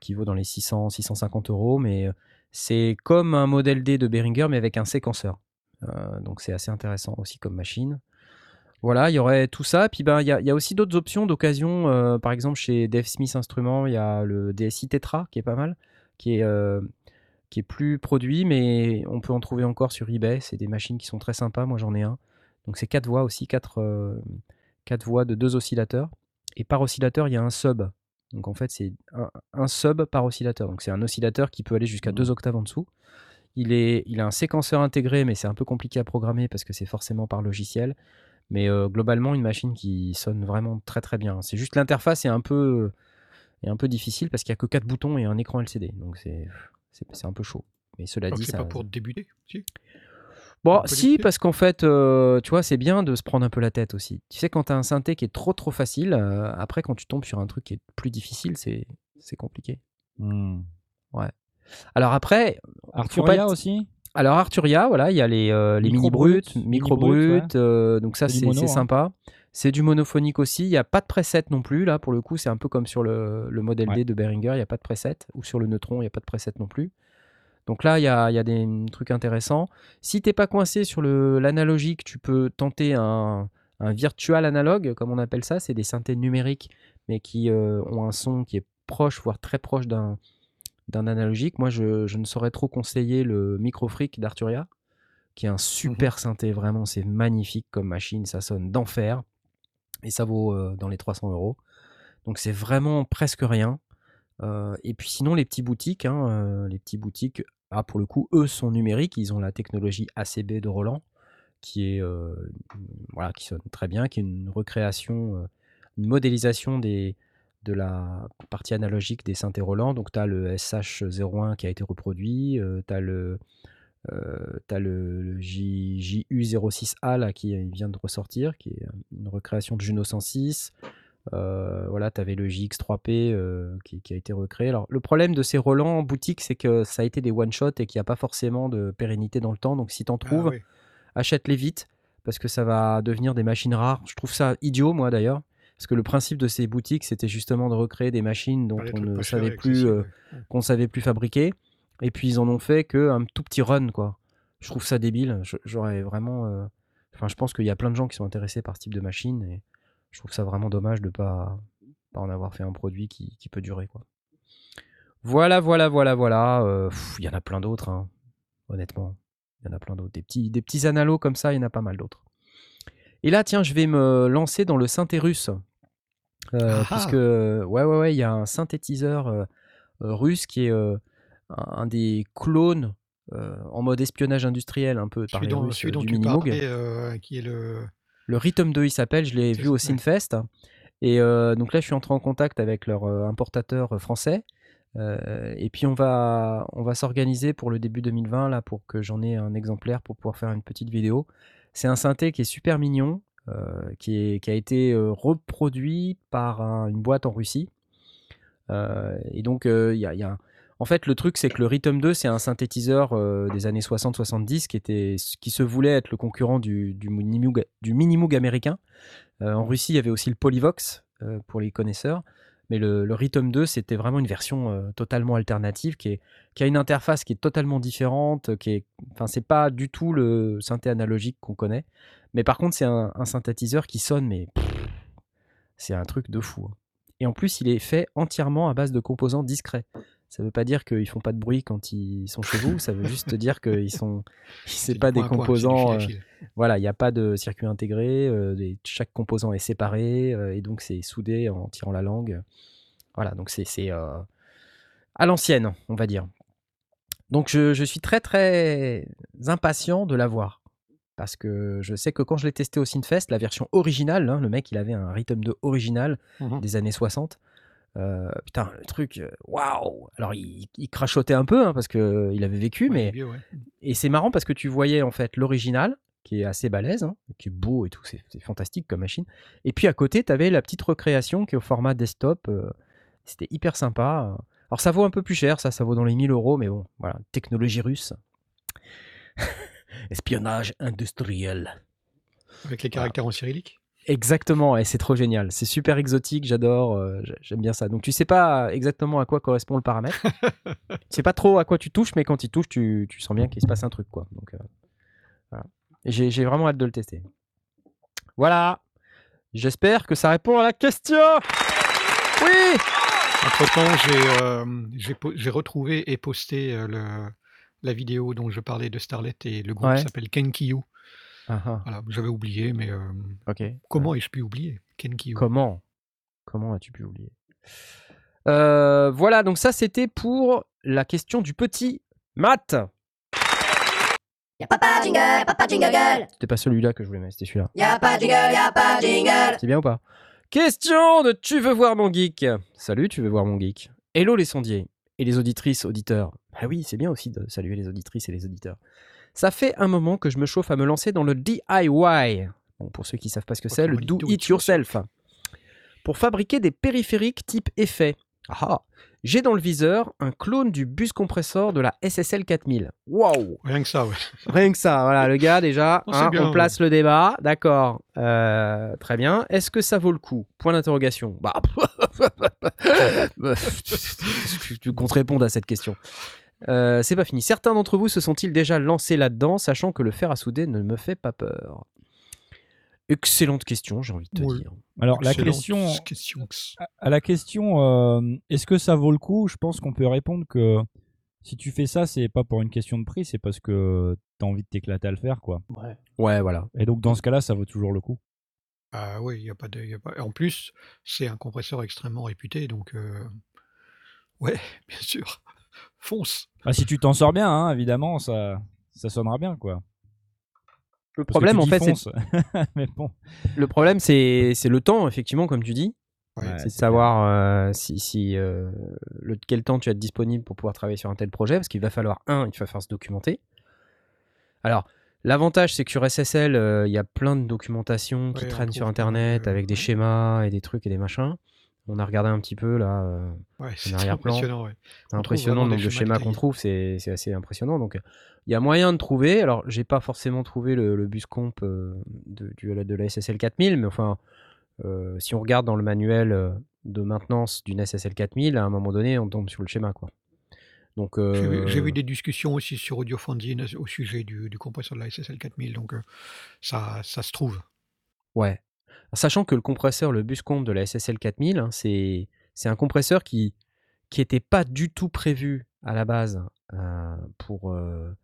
qui vaut dans les 600, 650 euros, mais c'est comme un modèle D de Behringer, mais avec un séquenceur. Donc c'est assez intéressant aussi comme machine. Voilà, il y aurait tout ça. Puis ben, il y, a- il y a aussi d'autres options d'occasion. euh, par exemple, chez Dave Smith Instruments, il y a le DSI Tetra qui est pas mal, qui est, euh, qui est plus produit, mais on peut en trouver encore sur eBay. C'est des machines qui sont très sympas. Moi, j'en ai un. Donc c'est quatre voix aussi, quatre, euh, quatre voix de deux oscillateurs. Et par oscillateur, il y a un sub. Donc en fait, c'est un, un sub par oscillateur. Donc c'est un oscillateur qui peut aller jusqu'à deux octaves en dessous. Il, est, il a un séquenceur intégré, mais c'est un peu compliqué à programmer parce que c'est forcément par logiciel. Mais euh, globalement, une machine qui sonne vraiment très très bien. C'est juste l'interface est un peu, est un peu difficile parce qu'il n'y a que quatre boutons et un écran LCD. Donc c'est c'est un peu chaud. Mais cela Donc, dit, c'est ça, pas pour débuter. Si? Bon, si, parce qu'en fait, euh, tu vois, c'est bien de se prendre un peu la tête aussi. Tu sais, quand t'as un synthé qui est trop trop facile, euh, après, quand tu tombes sur un truc qui est plus difficile, c'est c'est compliqué. Hmm. Ouais. Alors après, faut pas Arturia être- aussi? Alors Arturia, voilà, il y a les, euh, les mini brutes, micro brutes, euh, donc ça C'est hein. sympa. C'est du monophonique aussi. Il n'y a pas de preset non plus là pour le coup. C'est un peu comme sur le, le modèle Ouais. D de Behringer, il n'y a pas de preset ou sur le Neutron, il n'y a pas de preset non plus. Donc là, il y a, il y a des mm, trucs intéressants. Si t'es pas coincé sur l'analogique, tu peux tenter un, un virtual analogue, comme on appelle ça. C'est des synthés numériques, mais qui euh, ont un son qui est proche, voire très proche d'un d'un analogique. Moi, je, je ne saurais trop conseiller le Microfreak d'Arturia, qui est un super synthé. Vraiment, c'est magnifique comme machine. Ça sonne d'enfer. Et ça vaut euh, dans les 300 euros. Donc, c'est vraiment presque rien. Euh, et puis sinon, les petits boutiques, hein, euh, les petits boutiques, ah, pour le coup, eux sont numériques. Ils ont la technologie ACB de Roland, qui est voilà, qui sonne très bien, qui est une recréation, une modélisation des, de la partie analogique des synthés Roland. Donc tu as le SH01 qui a été reproduit, tu as le euh, t'as le, le J- JU06A là, qui vient de ressortir, qui est une recréation de Juno 106. Euh, voilà, tu avais le JX3P euh, qui, qui a été recréé. Alors, le problème de ces Roland en boutique, c'est que ça a été des one-shot et qu'il n'y a pas forcément de pérennité dans le temps. Donc, si tu en Ah trouves, oui. achète-les vite parce que ça va devenir des machines rares. Je trouve ça idiot, moi d'ailleurs, parce que le principe de ces boutiques, c'était justement de recréer des machines dont on ne savait plus, euh, qu'on savait plus fabriquer. Et puis ils en ont fait que un tout petit run, quoi. Je trouve ça débile. Je- J'aurais vraiment. euh, Enfin, je pense qu'il y a plein de gens qui sont intéressés par ce type de machine et je trouve ça vraiment dommage de pas pas en avoir fait un produit qui, qui peut durer, quoi. Voilà, voilà, voilà, voilà. Euh, Il y en a plein d'autres, hein, honnêtement. Il y en a plein d'autres. Des petits, des petits analos comme ça, il y en a pas mal d'autres. Et là, tiens, je vais me lancer dans le synthé russe. Euh, Ah ah. puisque, ouais, ouais, ouais, il y a un synthétiseur euh, euh, russe qui est euh, un, des clones euh, en mode espionnage industriel, un peu par dont, Russes, euh, dont du Minimoog. euh, qui est le. Le Rhythm 2, il s'appelle, je l'ai vu au ouais. Synfest. Et euh, donc là, je suis entré en contact avec leur euh, importateur euh, français. Euh, et puis, on va, on va s'organiser pour le début 2020, là, pour que j'en ai un exemplaire pour pouvoir faire une petite vidéo. C'est un synthé qui est super mignon, euh, qui, a été euh, reproduit par un- une boîte en Russie. Euh, et donc, en fait, le truc, c'est que le Rhythm 2, c'est un synthétiseur des années 60-70 qui, qui se voulait être le concurrent du, du, Minimoog, américain. En Russie, il y avait aussi le Polyvox pour les connaisseurs. Mais le, le Rhythm 2, c'était vraiment une version totalement alternative qui a une interface qui est totalement différente. Qui est, enfin, c'est pas du tout le synthé analogique qu'on connaît. Mais par contre, c'est un, un synthétiseur qui sonne, mais c'est un truc de fou. hein. Et en plus, il est fait entièrement à base de composants discrets. Ça veut pas dire qu'ils font pas de bruit quand ils sont chez vous. Ça veut juste dire qu'ils sont. C'est pas des point point, composants. fil euh, voilà, il n'y a pas de circuit intégré. euh, les- chaque composant est séparé euh, et donc c'est soudé en tirant la langue. Voilà, donc c'est à l'ancienne, on va dire. Donc je, je suis très très impatient de l'avoir. Parce que je sais que quand je l'ai testé au Synfest, la version originale, hein, le mec il avait un Rhythm 2 original Mhm. des années 60. Euh, putain, le truc, euh, waouh! Alors il, il crachotait un peu hein, parce qu'il avait vécu, Ouais, mais vieux, ouais. et c'est marrant parce que tu voyais en fait l'original, qui est assez balèze, hein, qui est beau et tout, c'est c'est fantastique comme machine. Et puis à côté, tu avais la petite recréation qui est au format desktop. euh, C'était hyper sympa. Alors ça vaut un peu plus cher, ça, ça vaut dans les 1000 euros, mais bon, voilà, technologie russe. Espionnage industriel. Avec les caractères en cyrillique? Exactement, et c'est trop génial. C'est super exotique, j'adore, euh, j'aime bien ça. Donc tu sais pas exactement à quoi correspond le paramètre. tu sais pas trop à quoi tu touches, mais quand il touche, tu, tu sens bien qu'il se passe un truc, quoi. Donc euh, voilà. J'ai vraiment hâte de le tester. Voilà. J'espère que ça répond à la question. Oui. Entre temps, j'ai euh, j'ai retrouvé et posté euh, le, la vidéo dont je parlais de Starlet et le groupe Ouais. s'appelle Kenkyu. Ah, ah, Voilà, j'avais oublié, mais euh, ok. comment ai-je pu oublier Kenkyu Comment? Comment as-tu pu oublier? Euh, Voilà, donc ça c'était pour la question du petit Matt. Y'a papa jingle, papa jingle. C'était pas celui-là que je voulais mettre, c'était celui-là. Y'a pas jingle, y'a pas jingle. C'est bien ou pas? Question de Tu veux voir mon geek? Salut, tu veux voir mon geek? Hello les sondiers et les auditrices, auditeurs. Ah oui, c'est bien aussi de saluer les auditrices et les auditeurs. Ça fait un moment que je me chauffe à me lancer dans le DIY. Bon, pour ceux qui savent pas ce que c'est, le do it yourself. Pour fabriquer des périphériques type effet. Ah, J'ai dans le viseur un clone du bus compresseur de la SSL 4000. Waouh Rien que ça, ouais. Rien que ça, voilà, le gars déjà, c'est hein, bien, on place le débat, d'accord, euh, très bien. Est-ce que ça vaut le coup? Point d'interrogation. Bah, tu comptes répondre à cette question. Euh, c'est pas fini. Certains d'entre vous se sont-ils déjà lancés là-dedans, sachant que le fer à souder ne me fait pas peur? Excellente question, j'ai envie de te Oui. dire. Alors la question, question. à- à la question, euh, est-ce que ça vaut le coup? Je pense qu'on peut répondre que si tu fais ça, c'est pas pour une question de prix, c'est parce que t'as envie de t'éclater à le faire, quoi. Ouais. Ouais, voilà. Et donc dans ce cas-là, ça vaut toujours le coup? Ah oui, il y a pas de, y a pas... En plus, c'est un compresseur extrêmement réputé, donc euh, ouais, bien sûr, fonce. Ah, si tu t'en sors bien, hein, évidemment, ça, ça sonnera bien, quoi. Le problème, en fait, c'est fonce. Mais bon, le problème, c'est c'est le temps, effectivement, comme tu dis. Ouais. C'est de savoir euh, si, si, euh, le, quel temps tu as disponible pour pouvoir travailler sur un tel projet, parce qu'il va falloir, un, il va falloir se documenter. Alors, l'avantage, c'est que sur SSL, euh, il y a plein de documentation qui Ouais, on traînent sur Internet avec des ouais. schémas et des trucs et des machins. On a regardé un petit peu, là, euh, Ouais, c'est impressionnant, ouais. c'est On impressionnant trouve le schémas qu'on trouve, c'est assez impressionnant. Donc, il y a moyen de trouver. Alors, j'ai pas forcément trouvé le, le bus comp euh, de, du- de la SSL 4000, mais enfin, euh, si on regarde dans le manuel de maintenance d'une SSL 4000, à un moment donné, on tombe sur le schéma, quoi. Donc, J'ai vu, j'ai vu des discussions aussi sur Audio Fanzine au sujet du, du compresseur de la SSL 4000, donc ça, ça se trouve. ouais. Sachant que le compresseur, le bus comp de la SSL 4000, hein, c'est c'est un compresseur qui qui était pas du tout prévu à la base euh, pour euh,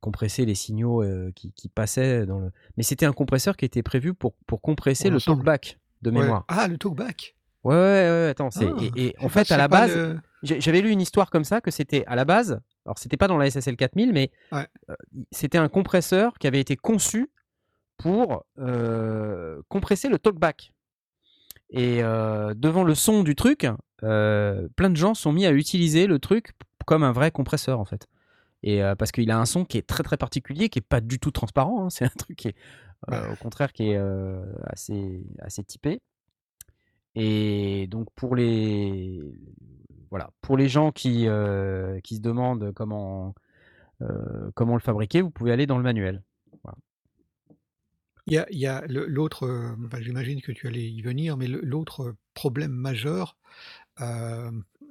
compresser les signaux euh, qui, qui passaient dans le. Mais c'était un compresseur qui était prévu pour, pour compresser le talkback de Ouais. mémoire. Ah, le talkback. Ouais, ouais, ouais, attends. c'est- Ah, et, et en fait, à la base, le- j'avais lu une histoire comme ça que c'était à la base. Alors, c'était pas dans la SSL 4000, mais Ouais. euh, c'était un compresseur qui avait été conçu pour euh, compresser le talkback. Et euh, devant le son du truc, euh, plein de gens sont mis à utiliser le truc comme un vrai compresseur en fait. Et parce qu'il a un son qui est très très particulier, qui est pas du tout transparent. hein. C'est un truc qui est, Ouais. au contraire, qui est assez assez typé. Et donc pour les voilà, pour les gens qui qui se demandent comment comment le fabriquer, vous pouvez aller dans le manuel. Il y a, l'autre, euh, j'imagine que tu allais y venir, mais l'autre problème majeur, euh,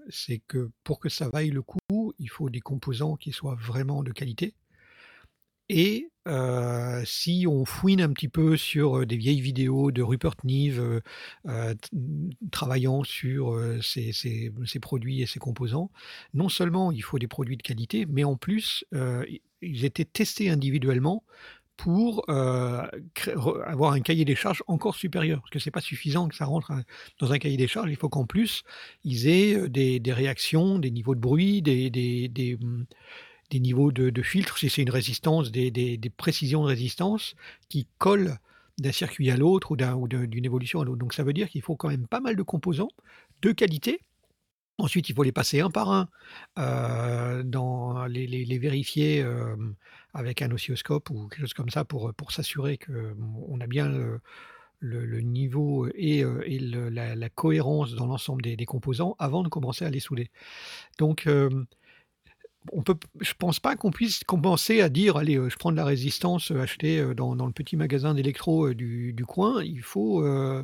c'est que pour que ça vaille le coup, il faut des composants qui soient vraiment de qualité. Et euh, si on fouine un petit peu sur des vieilles vidéos de Rupert Neve travaillant sur euh, ces produits et ces composants, non seulement il faut des produits de qualité, mais en plus, ils étaient testés individuellement pour euh, avoir un cahier des charges encore supérieur. Parce que c'est pas suffisant que ça rentre dans un cahier des charges, il faut qu'en plus, ils aient euh, des, réactions, des niveaux de bruit, des, des, des, hum, niveaux de, de filtre, si c'est une résistance, des, précisions de résistance qui collent d'un circuit à l'autre ou d'une évolution à l'autre. Donc ça veut dire qu'il faut quand même pas mal de composants de qualité. Ensuite, il faut les passer un par un, euh, dans les, les- vérifier avec un oscilloscope ou quelque chose comme ça pour, pour s'assurer qu'on a bien le, niveau et, euh, la, cohérence dans l'ensemble des, composants avant de commencer à les souder. Donc, euh, on peut, je pense pas qu'on puisse commencer à dire, allez, euh, je prends de la résistance euh, achetée euh, dans, le petit magasin d'électro euh, du, coin. Il faut euh,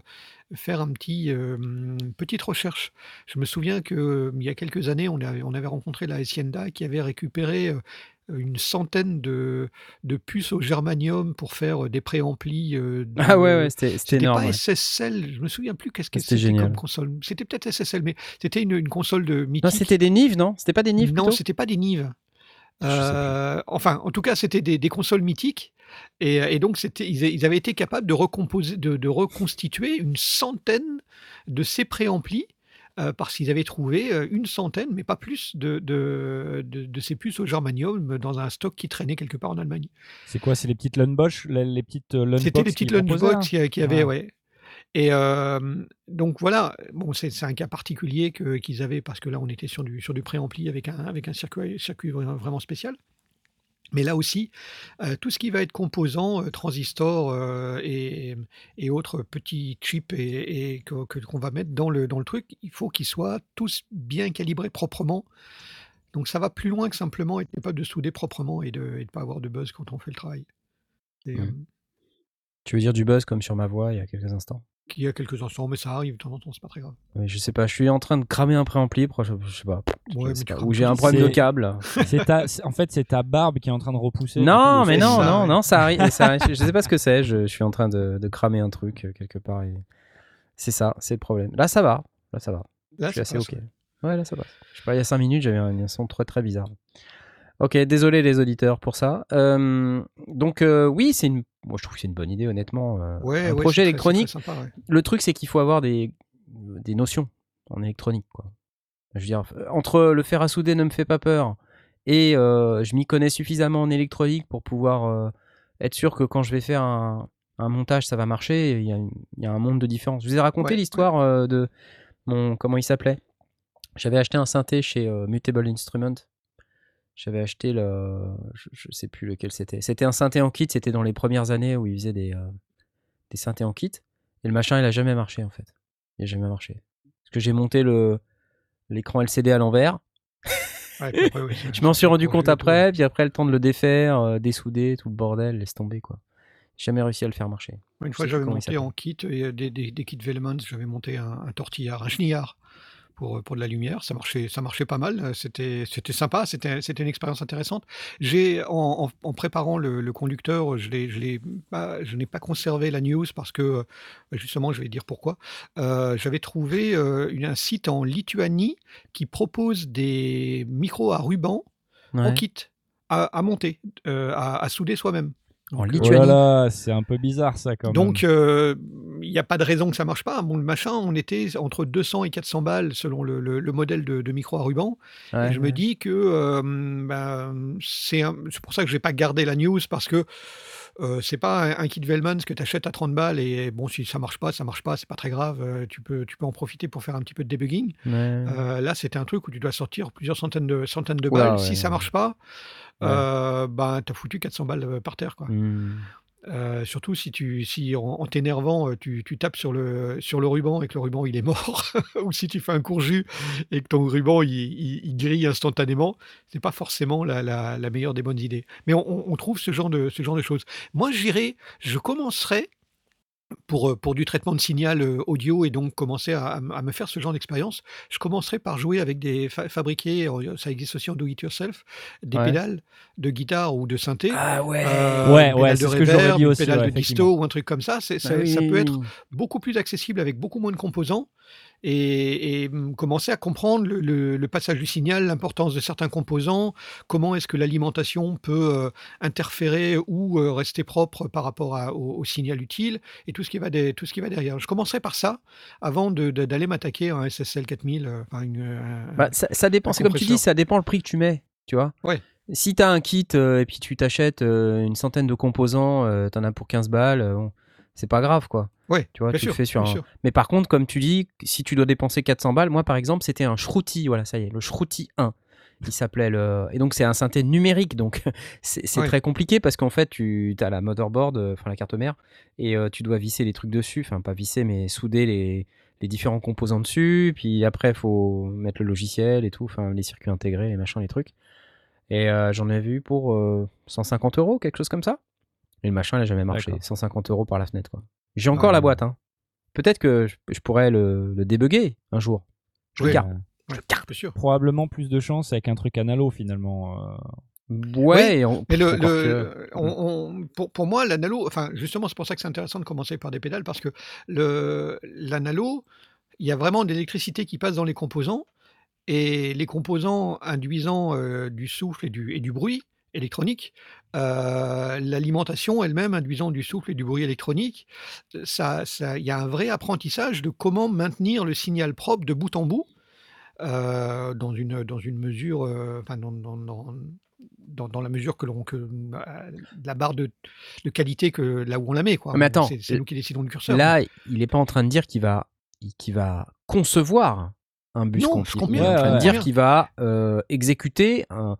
faire un petit, euh, une petite recherche. Je me souviens euh, il y a quelques années, on avait, on avait rencontré la Hacienda qui avait récupéré euh, une centaine de, de puces au germanium pour faire euh, des préamplis. euh, de- Ah ouais, ouais, c'était c'était c'était énorme. pas ouais. SSL, je me souviens plus qu'est-ce que C'était c'était comme génial. console. C'était peut-être SSL, mais c'était une, une console de Non, mythique. c'était des Nives, non? C'était pas des Nives Non, c'était pas des Nives. Euh, enfin, en tout cas, c'était des, des consoles mythiques. Et, et donc, c'était, ils, avaient été capables de, recomposer, de, de reconstituer une centaine de ces préamplis euh, parce qu'ils avaient trouvé euh, une centaine, mais pas plus, de, de, de- de ces puces au germanium dans un stock qui traînait quelque part en Allemagne. C'est quoi? C'est les petites Lunchbox les, les petites euh, C'était qu'ils petites lunchbox hein? qui, qui avaient, Ah. ouais. Et euh, donc voilà, bon, c'est un cas particulier qu'ils avaient parce que là, on était sur du, sur du préampli avec un, avec un circuit, circuit vra- vraiment spécial. Mais là aussi, euh, tout ce qui va être composants, euh, transistors euh, et, et autres petits chips et, et que- que- qu'on va mettre dans le, dans le truc, il faut qu'ils soient tous bien calibrés proprement. Donc ça va plus loin que simplement être capable de souder proprement et de ne pas avoir de buzz quand on fait le travail. Et, Mhm. euh, Tu veux dire du buzz comme sur ma voix il y a quelques instants? Qu'il y a quelques instants, mais ça arrive de temps en temps, c'est pas très grave. Je sais pas, je suis en train de cramer un préampli, je, je sais pas. Ouais, ou j'ai un problème de câble. Ta- en fait, c'est ta barbe qui est en train de repousser. Non, mais non, ça, non, ouais. non, ça arrive. ça arrive. Je sais pas ce que c'est. Je, je suis en train de, de cramer un truc euh, quelque part. et C'est ça, c'est le problème. Là, ça va. Là, ça va. Là, je suis assez passe, ok. ouais. Ouais, là, ça va. Je sais pas, il y a 5 minutes, j'avais un son très très bizarre. Ok, désolé les auditeurs pour ça. Euh, donc, euh, oui, c'est une. Moi, je trouve que c'est une bonne idée, honnêtement. euh, Ouais, un ouais, projet électronique. c'est très sympa, ouais. Le truc, c'est qu'il faut avoir des, des notions en électronique. Quoi. Je veux dire, euh, entre le fer à souder ne me fait pas peur et je m'y connais suffisamment en électronique pour pouvoir être sûr que quand je vais faire un, un montage, ça va marcher. Il y, a, une- il y a un monde de différence. Je vous ai raconté l'histoire de mon. Comment il s'appelait J'avais acheté un synthé chez Mutable Instrument. J'avais acheté le. Je, je sais plus lequel c'était. C'était un synthé en kit. C'était dans les premières années où ils faisaient des, euh, des synthés en kit. Et le machin, il a jamais marché en fait. Il a jamais marché. Parce que j'ai monté le l'écran LCD à l'envers. Ouais, après, Je m'en suis rendu compte après, puis après le temps de le défaire, euh, dessouder, tout le bordel, laisse tomber quoi. Jamais réussi à le faire marcher. Une Je fois, j'avais monté en kit et, euh, des, des, des kits Vellemans, j'avais monté un, un tortillard, un chenillard pour, euh, pour de la lumière. Ça marchait, ça marchait pas mal. euh, C'était, c'était sympa. C'était, c'était une expérience intéressante. J'ai, en, en- en préparant le, le conducteur, je, l'ai, je, l'ai pas- je n'ai pas conservé la news parce que, euh, justement, je vais dire pourquoi. Euh, j'avais trouvé euh, une- un site en Lituanie qui propose des micros à ruban en Ouais. kit à, à monter, euh, à, à souder soi-même. En Donc, euh, Oh Lituanie. là là, c'est un peu bizarre ça quand même. donc, euh, il n'y a pas de raison que ça marche pas. Bon, le machin, on était entre 200 et 400 balles selon le, le- le modèle de, de micro à ruban. Ouais, et je me dis que euh, ben, c'est pour ça que je n'ai pas gardé la news parce que euh, c'est pas un, un kit Velmans que tu achètes à 30 balles et bon, si ça marche pas, ça marche pas, c'est pas très grave. euh, tu, peux, tu peux en profiter pour faire un petit peu de debugging. Ouais. Euh, là, c'était un truc où tu dois sortir plusieurs centaines de, centaines de balles. ouais, si ça marche pas. Euh, ben, tu as foutu 400 balles euh, par terre. Quoi. Hmm. Euh, surtout si tu si en, en t'énervant tu, tu tapes sur le sur le ruban et que le ruban il est mort ou si tu fais un courju et que ton ruban il, il- il grille instantanément c'est pas forcément la, la- la meilleure des bonnes idées mais on, on- on trouve ce genre de ce genre de choses moi j'irai je commencerai pour, euh, pour du traitement de signal euh, audio et donc commencer à, me faire ce genre d'expérience, je commencerai par jouer avec des fa- fabriqués, euh, ça existe aussi en do-it-yourself, des Ouais. pédales de guitare ou de synthé. Ah ouais. Euh, Ouais, ouais, c'est de ce que j'aurais dit aussi, pédale ouais, de disto ou un truc comme ça. C'est- ça, ça peut être beaucoup plus accessible avec beaucoup moins de composants et, et, hum, commencer à comprendre le, le- le passage du signal, l'importance de certains composants, comment est-ce que l'alimentation peut euh, interférer ou euh, rester propre par rapport à- au, au signal utile et tout ce qui va, tout ce qui va derrière. Je commencerai par ça avant d'aller m'attaquer à un SSL 4000. euh, enfin, une, un- Bah, ça, ça dépend, c'est comme tu dis, ça dépend le prix que tu mets, tu vois. Ouais. Si t'as un kit euh, et puis tu t'achètes euh, une centaine de composants, euh, t'en as pour 15 balles, bon, c'est pas grave quoi. Ouais, Tu vois, bien tu sûr, le fais sur un... Mais par contre, comme tu dis, si tu dois dépenser 400 balles, moi par exemple, c'était un Shruti, voilà, ça y est, le Shruti 1. Il s'appelait le. Et donc c'est un synthé numérique, donc c'est Ouais. très compliqué parce qu'en fait tu as la motherboard, euh, enfin la carte mère, et euh, tu dois visser les trucs dessus, enfin pas visser mais souder les, les différents composants dessus, puis après il faut mettre le logiciel et tout, enfin les circuits intégrés, les machins, les trucs. Et euh, j'en ai vu pour euh, 150 euros, quelque chose comme ça. Et le machin, il a jamais marché. D'accord. 150 euros par la fenêtre, quoi. J'ai encore la boîte, hein. Peut-être que je, je pourrais le, le débugger un jour. Je le Oui. garde. Ouais, bien sûr. Probablement plus de chance avec un truc analo finalement. euh. Ouais, on- Mais le, encore le- que- on- on- pour, pour moi, l'analo, enfin, justement, c'est pour ça que c'est intéressant de commencer par des pédales, parce que le- l'analo, il y a vraiment de l'électricité qui passe dans les composants, et les composants induisant euh, du souffle et du, et du bruit électronique, euh, l'alimentation elle-même induisant du souffle et du bruit électronique, ça, ça- il y a un vrai apprentissage de comment maintenir le signal propre de bout en bout, euh, dans, une, dans une mesure, euh, enfin, dans, dans- dans- dans, la mesure que l'on que euh, la barre de, de qualité que là où on la met quoi. Mais attends, c'est nous qui décidons du curseur. Là, il est pas en train de dire qu'il va, qu'il va concevoir un bus Non, complet. je comprends Il est en train de dire qu'il va euh, exécuter un, euh,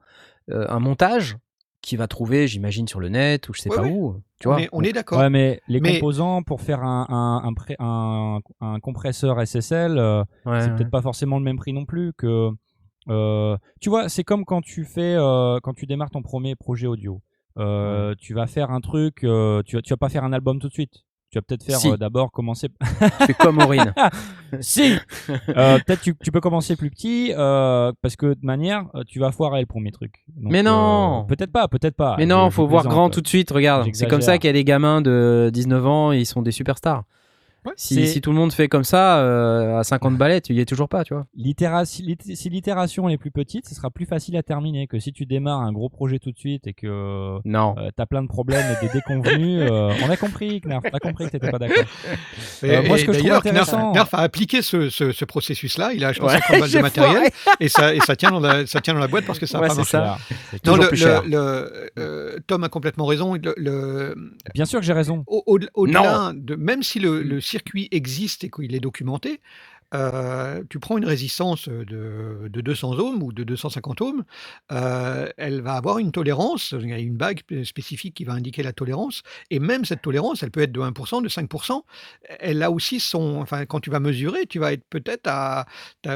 un montage qui va trouver, j'imagine, sur le net ou je sais Ouais, pas ouais. où. Tu on, vois est, on est d'accord. Ouais, mais les Mais- composants pour faire un, un, un, pré- un- un compresseur SSL, euh, Ouais, c'est ouais. peut-être pas forcément le même prix non plus que. euh, tu vois, c'est comme quand tu fais, euh, quand tu démarres ton premier projet audio. Euh, Tu vas faire un truc, euh, tu, vas, tu vas pas faire un album tout de suite. Tu vas peut-être faire Si. euh, d'abord commencer. Je comme Aurine. si. Euh, peut-être tu, tu peux commencer plus petit euh, parce que de manière, tu vas foirer le premier truc. Donc, Mais non. Peut-être pas, peut-être pas. Mais non, je faut voir plaisante. grand tout de suite. Regarde, c'est comme ça qu'il y a des gamins de 19 ans, ils sont des superstars. Ouais. Si, tout le monde fait comme ça, euh, à 50 balais, tu y es toujours pas, tu vois. Si l'itération est plus petite, ce sera plus facile à terminer que si tu démarres un gros projet tout de suite et que Non. euh, t'as plein de problèmes et des déconvenus. euh, on a compris, Knarf, on a compris que t'étais pas d'accord. Et, Euh, moi, ce que je trouve intéressant- Knarf a appliqué ce, ce- ce processus-là. Il a acheté Ouais, 50 balles de matériel et ça, et ça tient dans la, ça tient dans la boîte parce que ça Ouais, n'a pas c'est marché. ça. C'est Non, toujours le- plus le- cher. le- euh, Tom a complètement raison. Le- le- Bien sûr que j'ai raison. au- au- Au-delà de même si le, le circuit existe et qu'il est documenté, euh, tu prends une résistance de, de 200 ohms ou de 250 ohms, elle va avoir une tolérance, il y a une bague spécifique qui va indiquer la tolérance, et même cette tolérance, elle peut être de 1%, de 5%, elle a aussi son, enfin quand tu vas mesurer, tu vas être peut-être à,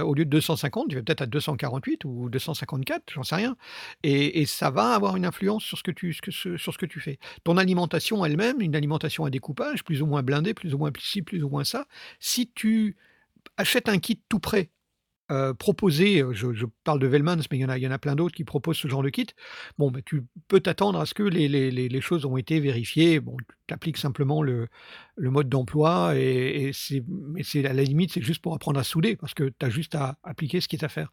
au lieu de 250, tu vas peut-être à 248 ou 254, j'en sais rien, et, et ça va avoir une influence sur ce que tu, sur ce que tu fais. Ton alimentation elle-même, une alimentation à découpage, plus ou moins blindée, plus ou moins ci, plus ou moins ça, si tu achètes un kit tout prêt, euh, proposé, euh, je, parle de Vellmans, mais il y en a, il y en a plein d'autres qui proposent ce genre de kit, bon, ben, tu peux t'attendre à ce que les, les- les- choses ont été vérifiées, bon, tu appliques simplement le, le mode d'emploi, et, c'est, mais à la limite, c'est juste pour apprendre à souder, parce que tu as juste à appliquer ce qui est à faire.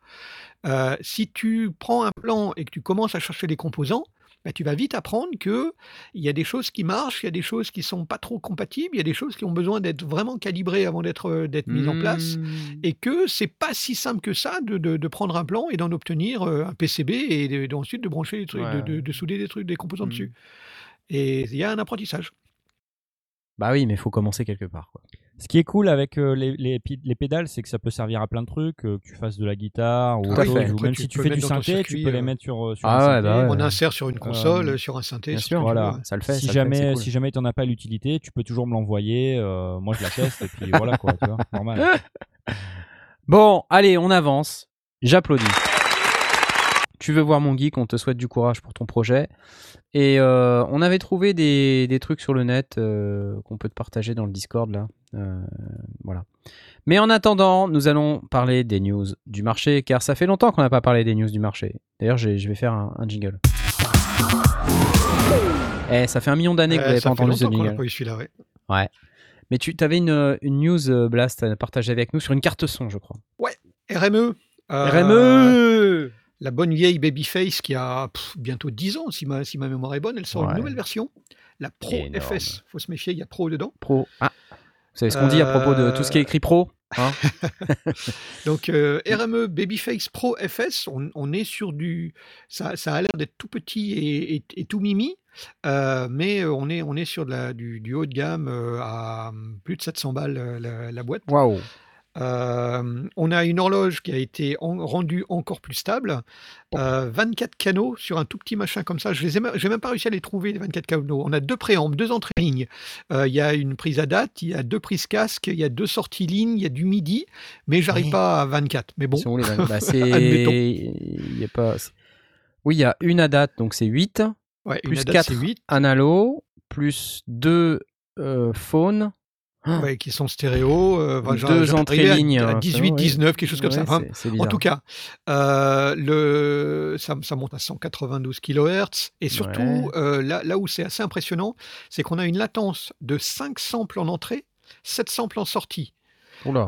Euh, si tu prends un plan et que tu commences à chercher les composants, ben, tu vas vite apprendre que il y a des choses qui marchent, il y a des choses qui sont pas trop compatibles, il y a des choses qui ont besoin d'être vraiment calibrées avant d'être euh, d'être mises en place, Mmh. et que c'est pas si simple que ça de, de- de prendre un plan et d'en obtenir euh, un PCB et de- ensuite de brancher des trucs, de, Ouais. de- de souder des trucs, des composants dessus. Et il y a un apprentissage. Bah oui, mais il faut commencer quelque part. Quoi. Ce qui est cool avec euh, les, les, pédales, c'est que ça peut servir à plein de trucs, euh, que tu fasses de la guitare ou, autre même tu si tu fais du synthé, tu peux les euh, mettre sur, sur Ah un ouais, synthé. bah ouais. On insère sur une console, Euh, sur un synthé, Bien sur sûr, voilà. Ça le fait. si jamais, cool. si jamais t'en as pas l'utilité, tu peux toujours me l'envoyer. euh, moi, je la teste et puis voilà quoi, tu vois, normal. Bon, allez, on avance. J'applaudis. Tu veux voir mon geek, on te souhaite du courage pour ton projet. Et euh, on avait trouvé des, des trucs sur le net euh, qu'on peut te partager dans le Discord là. Euh, voilà. Mais en attendant, nous allons parler des news du marché, car ça fait longtemps qu'on n'a pas parlé des news du marché. D'ailleurs, je vais faire un, un jingle. Eh, ça fait un million d'années que vous n'avez ça pas entendu ce jingle. pas eu celui-là, ouais. Ouais. Mais tu avais une, une news, Blast, à partager avec nous sur une carte son, je crois. RME. euh, RME La bonne vieille Babyface qui a pff, bientôt 10 ans, si ma, si ma mémoire est bonne, elle sort Ouais. une nouvelle version, la Pro Énorme. FS. faut se méfier, il y a Pro dedans. Pro. Ah. Vous savez ce qu'on dit à propos de tout ce qui est écrit pro hein Donc euh, RME Babyface Pro FS, on, on est sur du... Ça, ça a l'air d'être tout petit et, et- et tout mimi, euh, mais on est, on est sur de la- du, du haut de gamme euh, à hum, plus de 700 balles la, la boîte. Waouh. Euh, on a une horloge qui a été en- rendue encore plus stable. Euh, 24 canaux sur un tout petit machin comme ça. Je les ai, même- pas réussi à les trouver, les 24 canaux. On a deux préambles, deux entrées lignes. Euh, Il y a une prise à date, il y a deux prises casque, il y a deux sorties lignes, il y a du midi, mais j'arrive Oui. pas à 24. Mais bon, Bah, c'est. Admettons. Il y a pas. Oui, il y a une à date, donc c'est 8. ouais, une plus à date, 4 c'est 8, analo, plus 2 phone. Ouais, qui sont stéréo. euh, Deux entrées arrivais à- lignes, À euh, 18, ouais. 19, quelque chose comme ça. C'est En tout cas, euh, le, ça, ça monte à 192 kHz. Et surtout, Ouais. euh, là, là où c'est assez impressionnant, c'est qu'on a une latence de 5 samples en entrée, 7 samples en sortie.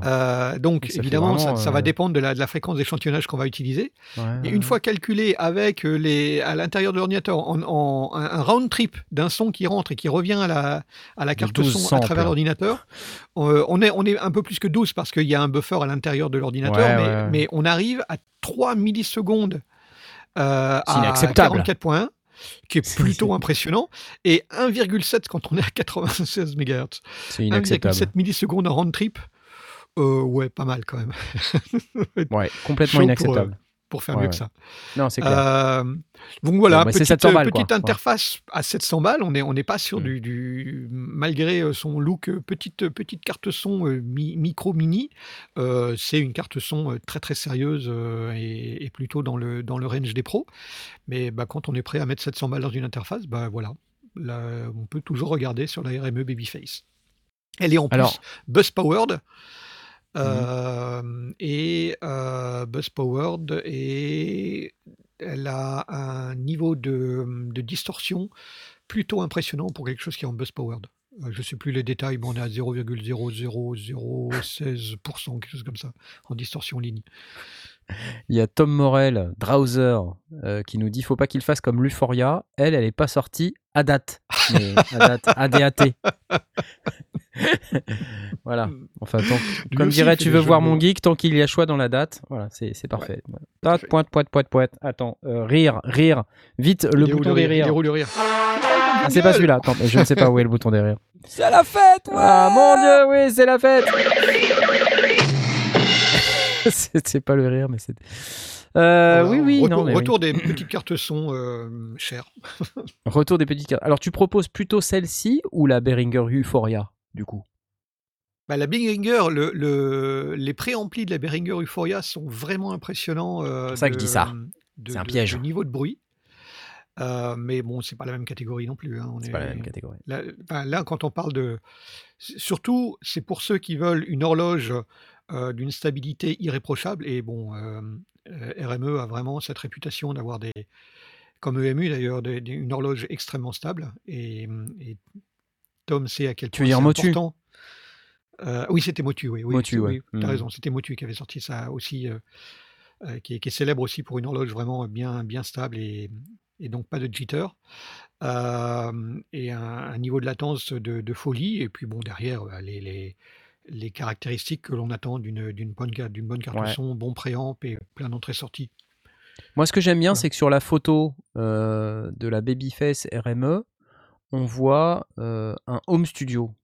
Euh, donc, Ça évidemment, ça, vraiment, ça va euh, dépendre de la, de la fréquence d'échantillonnage qu'on va utiliser. Ouais, Et une fois calculé avec euh, les, à l'intérieur de l'ordinateur, en, en- un, un round trip d'un son qui rentre et qui revient à la, à la carte 12 son à travers l'ordinateur, on, est, on est un peu plus que 12 parce qu'il y a un buffer à l'intérieur de l'ordinateur, mais, on arrive à 3 millisecondes euh, à inacceptable. 44.1 qui est plutôt impressionnant, et 1,7 quand on est à 96 MHz. C'est inacceptable. 1,7 millisecondes en round trip, euh, ouais, pas mal quand même. Ouais, complètement pour, inacceptable. pour faire Ouais, mieux ouais. que ça. Non, c'est clair. Euh, donc voilà, c'est petite, 700 balles, petite. Ouais. interface à 700 balles. On n'est on pas sur Mm. du, du- Malgré euh, son look euh, petite, petite carte son euh, mi- micro mini, euh, c'est une carte son euh, très très sérieuse euh, et, et plutôt dans le, dans le range des pros. Mais bah, quand on est prêt à mettre 700 balles dans une interface, bah voilà, Là, on peut toujours regarder sur la RME Babyface. Elle est en Alors- plus buzz Euh, et buzz powered et elle a un niveau de, de distorsion plutôt impressionnant pour quelque chose qui est en buzz powered. Je ne sais plus les détails, mais on est à 0,00016%, quelque chose comme ça, en distorsion ligne. Il y a Tom Morel, Drowser, euh, qui nous dit faut pas qu'il fasse comme l'Euphoria. Elle, elle est pas sortie à date. Mais à date, ADAT. voilà. Enfin, tant- comme dirait, tu veux voir mon geek, tant qu'il y a choix dans la date. Voilà, c'est c'est parfait. Voilà. Fait. pointe, pointe, pointe, pointe. Attends, euh, rire, rire. Vite, le Il bouton des rire? Il est rires. où le rire? Ah, c'est pas celui-là. Je ne sais pas où est le bouton des rires. C'est la fête, ouais Ah mon dieu, oui, c'est la fête C'est pas le rire, mais c'est. Euh, oui, oui, retour, non, mais oui. retour des petites cartes son euh, chères. Retour des petites cartes. Alors, tu proposes plutôt celle-ci ou la Behringer Euphoria, du coup? Bah, la Behringer, le, le- les préamplis de la Behringer Euphoria sont vraiment impressionnants. euh, C'est ça que je de- dis ça. de- C'est un de- piège. de niveau de bruit. Euh, mais bon, c'est pas la même catégorie non plus. hein, on est- pas la même catégorie. Là, quand on parle de. Surtout, c'est pour ceux qui veulent une horloge euh, d'une stabilité irréprochable. Et bon, euh, euh, RME a vraiment cette réputation d'avoir des. Comme EMU d'ailleurs, des- des- une horloge extrêmement stable. Et, et Tom sait à quel point c'est important. Euh, oui, c'était Motu, oui. oui, Motu, c'est- ouais. oui, t'as Mm. raison, c'était Motu qui avait sorti ça aussi, euh, euh, qui, est, qui est célèbre aussi pour une horloge vraiment bien, bien stable et, et donc pas de jitter. Et un, un niveau de latence de, de folie. Et puis bon, derrière, bah, les, les, les caractéristiques que l'on attend d'une d'une bonne, bonne carte Ouais. son, bon préamp et plein d'entrées-sorties. Moi, ce que j'aime bien, c'est que sur la photo euh, de la Babyface RME, on voit euh, un home studio.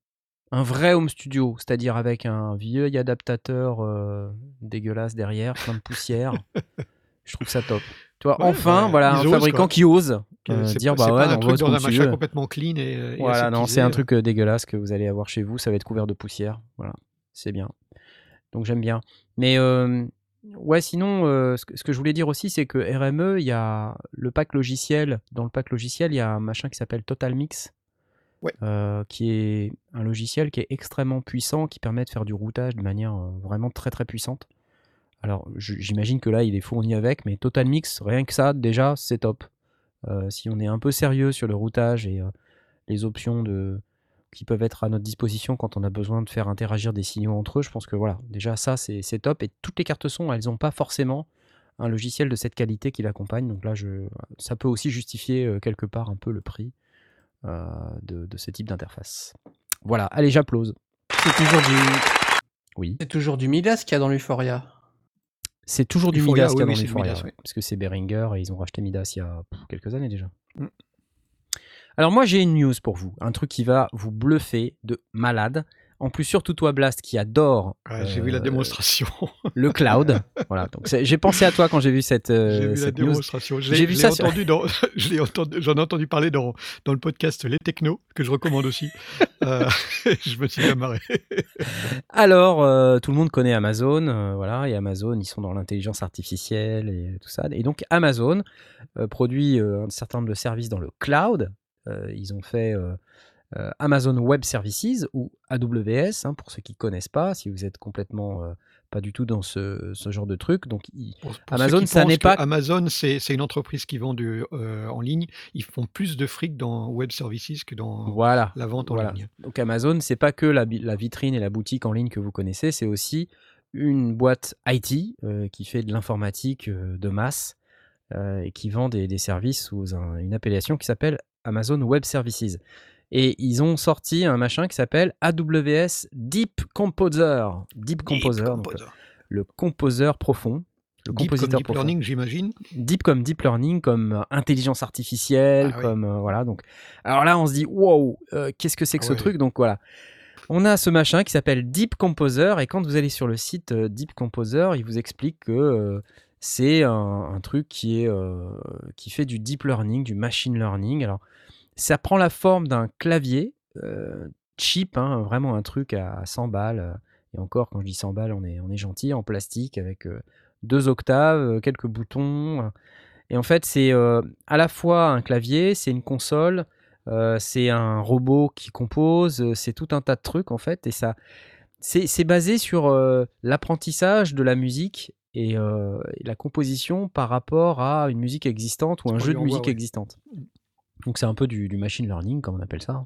Un vrai home studio, c'est-à-dire avec un vieil adaptateur euh, dégueulasse derrière, plein de poussière. Je trouve ça top. Tu vois, Ouais, enfin, bah, voilà, un osent, fabricant quoi. qui ose euh, dire bah ouais, pas un truc dans un machin complètement clean et, et Voilà, non, c'est un truc euh, dégueulasse que vous allez avoir chez vous. Ça va être couvert de poussière. Voilà, c'est bien. Donc j'aime bien. Mais euh, ouais, sinon, euh, ce, que, ce que je voulais dire aussi, c'est que RME, il y a le pack logiciel. Dans le pack logiciel, il y a un machin qui s'appelle Total Mix. Ouais. euh, qui est un logiciel qui est extrêmement puissant, qui permet de faire du routage de manière euh, vraiment très très puissante. Alors j'imagine que là il est fourni avec, mais Total Mix, rien que ça, déjà c'est top. Euh, si on est un peu sérieux sur le routage et euh, les options de, qui peuvent être à notre disposition quand on a besoin de faire interagir des signaux entre eux, je pense que voilà, déjà ça c'est top. Et toutes les cartes son, elles n'ont pas forcément un logiciel de cette qualité qui l'accompagne. Donc là, je, ça peut aussi justifier euh, quelque part un peu le prix de, de ce type d'interface. Voilà, allez, j'applause. C'est toujours du, Oui. c'est toujours du Midas qu'il y a dans l'Euphoria. C'est toujours du Midas qu'il y a oui, dans Euphoria, Midas, ouais. Parce que c'est Behringer et ils ont racheté Midas il y a pff, quelques années déjà. Mm. Alors moi j'ai une news pour vous, un truc qui va vous bluffer de malade. En plus surtout toi Blast qui adore Ouais, J'ai vu la euh, démonstration. le cloud. voilà, donc j'ai pensé à toi quand j'ai vu cette, euh, J'ai vu la cette démonstration. J'ai vu ça sur- entendu entendu, j'en ai entendu parler dans, dans le podcast Les Technos, que je recommande aussi. Euh, je me suis bien marré. Alors, euh, tout le monde connaît Amazon, euh, voilà, et Amazon, ils sont dans l'intelligence artificielle et tout ça. Et donc, Amazon euh, produit euh, un certain nombre de services dans le cloud. Euh, ils ont fait euh, Amazon Web Services ou AWS, hein, pour ceux qui ne connaissent pas, si vous êtes complètement euh, pas du tout dans ce, ce genre de truc. Donc, ils- Pour- pour Amazon, ça n'est pas- Amazon, c'est une entreprise qui vend du, euh, en ligne. Ils font plus de fric dans Web Services que dans voilà. la vente en Voilà. ligne. Donc Amazon, c'est pas que la, vitrine et la boutique en ligne que vous connaissez, c'est aussi une boîte IT euh, qui fait de l'informatique euh, de masse et qui vend des, des services sous un- une appellation qui s'appelle Amazon Web Services. Et ils ont sorti un machin qui s'appelle AWS Deep Composer. Deep Composer, donc, Composer. le composeur profond. Le Deep comme Deep profond. Learning, j'imagine. Deep comme deep learning, comme euh, intelligence artificielle, Ah oui. comme euh, voilà. Donc, alors là, on se dit wow, euh, qu'est-ce que c'est que Ah ce ouais. truc? Donc voilà, on a ce machin qui s'appelle Deep Composer et quand vous allez sur le site euh, Deep Composer, il vous explique que euh, c'est un, un truc qui, est, euh, qui fait du deep learning, du machine learning. Alors, ça prend la forme d'un clavier euh, cheap, hein, vraiment un truc à 100 balles. Et encore, quand je dis 100 balles, on est, on est gentil, en plastique, avec euh, deux octaves, quelques boutons. euh. Et en fait, c'est à la fois un clavier, c'est une console, c'est un robot qui compose, c'est tout un tas de trucs en fait. Et ça, c'est basé sur euh, l'apprentissage de la musique et, euh, et la composition par rapport à une musique existante ou un jeu de musique ouais. existante. Donc c'est un peu du, du machine learning, comme on appelle ça.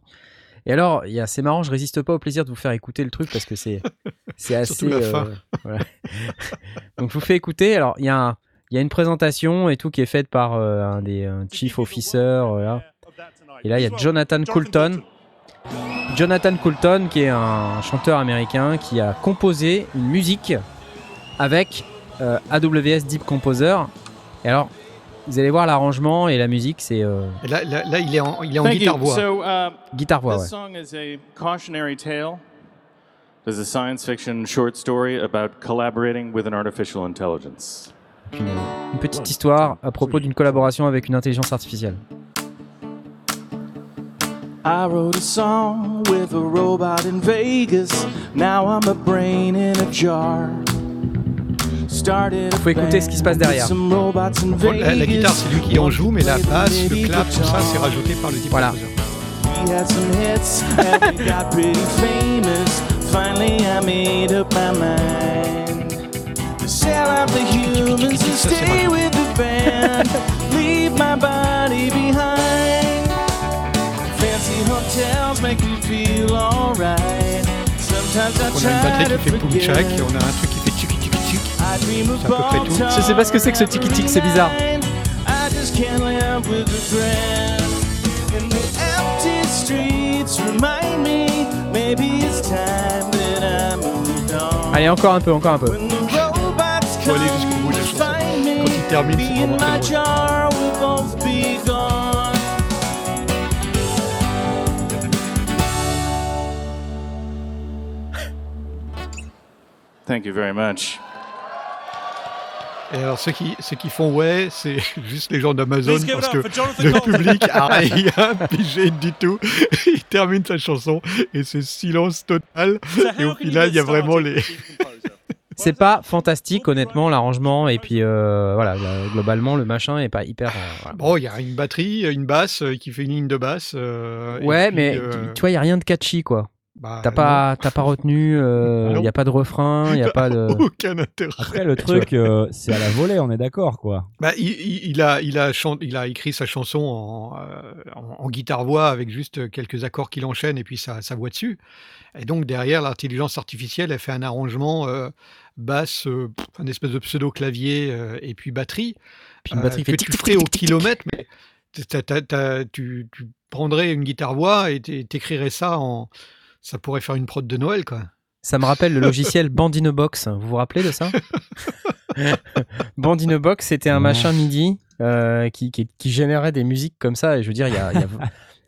Et alors, c'est marrant, je résiste pas au plaisir de vous faire écouter le truc parce que c'est assez. Surtout la fin. voilà. Donc je vous fais écouter. Alors il y y a une présentation et tout qui est faite par euh, un des un chief officers. voilà. Et là, il y a Jonathan Coulton. Jonathan Coulton, qui est un chanteur américain qui a composé une musique avec euh, AWS Deep Composer. Et alors, vous allez voir l'arrangement et la musique, c'est euh, là, là, là, il est en, il est en Thank you. guitare-voix. So, uh, guitare-voix. this Ouais. song is a cautionary tale. There's a science fiction short story about collaborating with an artificial intelligence. Une, une petite histoire à propos d'une collaboration avec une intelligence artificielle. I wrote a song with a robot in Vegas. Now I'm a brain in a jar. Faut écouter ce qui se passe derrière. la, la guitare, c'est lui qui en joue, mais la basse, le clap, tout ça, c'est rajouté par le Voilà. composer. We had some hits and we got pretty famous. Finally, I made up my mind to sell out the humans and stay with the band. Leave my body behind. Fancy hotels make me feel alright. Sometimes I On a une try batterie to qui fait et on a un truc à peu près tout. Je sais pas ce que c'est que ce tiki-tic, c'est bizarre. Allez, encore un peu, encore un peu. Faut aller jusqu'au bout de la chanson. Quand il termine, c'est vraiment très drôle. Thank you very much. Et alors, ceux qui, ceux qui font ouais, c'est juste les gens d'Amazon parce que le public a rien pigé du tout. Il termine sa chanson et c'est silence total. Et au final, il y a vraiment les. C'est pas fantastique, honnêtement, l'arrangement. Et puis, euh, voilà, là, globalement, le machin est pas hyper. euh, voilà. Bon, il y a une batterie, une basse euh, qui fait une ligne de basse. euh, Ouais, puis, mais euh, tu- tu vois, il y a rien de catchy, quoi. Bah, T'as pas, t'as pas retenu, il Non. n'y a pas de refrain, il n'y a pas de. aucun intérêt. Après, le truc, euh, c'est à la volée, on est d'accord, quoi. Bah, il, a, il, a chan- il a écrit sa chanson en, euh, en- en guitare-voix avec juste quelques accords qu'il enchaîne et puis sa, sa voix dessus. Et donc derrière, l'intelligence artificielle, elle fait un arrangement euh, basse, euh, un espèce de pseudo-clavier euh, et puis batterie. Puis une euh, batterie que fait tu ferais au kilomètre, mais t'as- t'as- t'as- tu, tu prendrais une guitare-voix et t'é- t'écrirais ça en... Ça pourrait faire une prod de Noël, quoi. Ça me rappelle le logiciel Bandinobox. Vous vous rappelez de ça Bandinobox, c'était un machin MIDI euh, qui, qui, qui générait des musiques comme ça. Et je veux dire, il y a, il y a,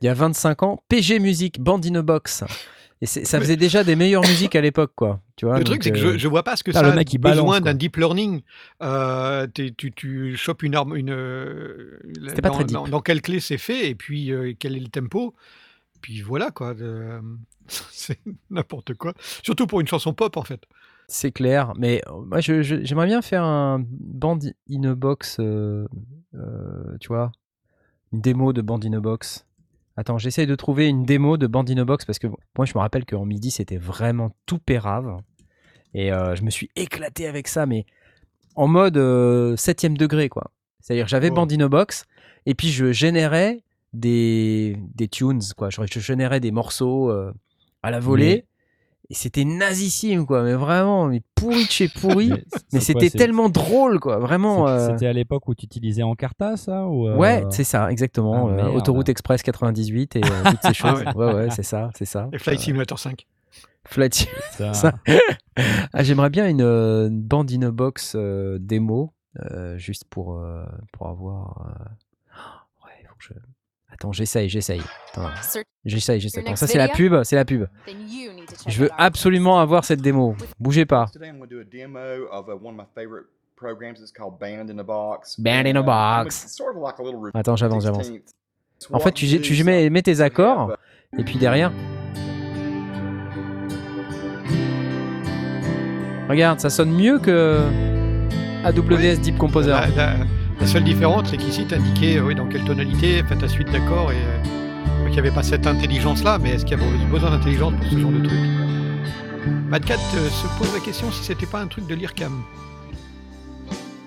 il y a 25 ans, PG Music, Bandinobox. Et c'est- ça faisait déjà des meilleures musiques à l'époque, quoi. Tu vois, Le truc, c'est que euh, je, je vois pas ce que putain, ça le a mec, il besoin d'un deep learning. Euh, tu, tu chopes une arme, une. euh, C'était pas dans, très deep. dans- dans quelle clé c'est fait et puis euh, quel est le tempo. Puis voilà quoi. c'est n'importe quoi. Surtout pour une chanson pop en fait. C'est clair, mais euh, moi j'aimerais bien faire un band in a box, euh, euh, tu vois, une démo de band in a box. Attends, j'essaye de trouver une démo de band in a box parce que moi je me rappelle qu'en midi c'était vraiment tout pérave et euh, je me suis éclaté avec ça, mais en mode euh, septième degré quoi. C'est-à-dire j'avais Oh. band in a box et puis je générais des, des tunes quoi, je, je générais des morceaux à la volée. Et c'était nazissime, quoi. Mais vraiment, mais pourri de chez pourri. mais c'était tellement drôle, quoi. Vraiment. euh, C'était à l'époque où tu utilisais Encarta, ça ou, euh, Ouais, c'est ça, exactement. Ah, Euh. Autoroute Express 98 et euh, toutes ces choses. Ah ouais, ouais, c'est ça, c'est ça. Et Flight Simulator 5. Flight Sim- ça- ça. Ah, J'aimerais bien une, une band in a box euh, démo, euh, juste pour, euh, pour avoir. euh, Ouais, faut que je. Attends, j'essaye, j'essaye. J'essaye, j'essaye. Ça, c'est la pub, c'est la pub. Je veux absolument avoir cette démo. Bougez pas. Band in a Box. Attends, j'avance, j'avance. 16th. En fait, tu, tu mets, mets tes accords, et puis derrière. Regarde, ça sonne mieux que AWS Deep Composer. La, seule différence, c'est qu'ici, tu oui, dans quelle tonalité, fait ta suite d'accords, et euh, donc il n'y avait pas cette intelligence-là, mais est-ce qu'il y a besoin d'intelligence pour ce genre de truc? Mad Cat euh, se pose la question si c'était pas un truc de l'IRCAM.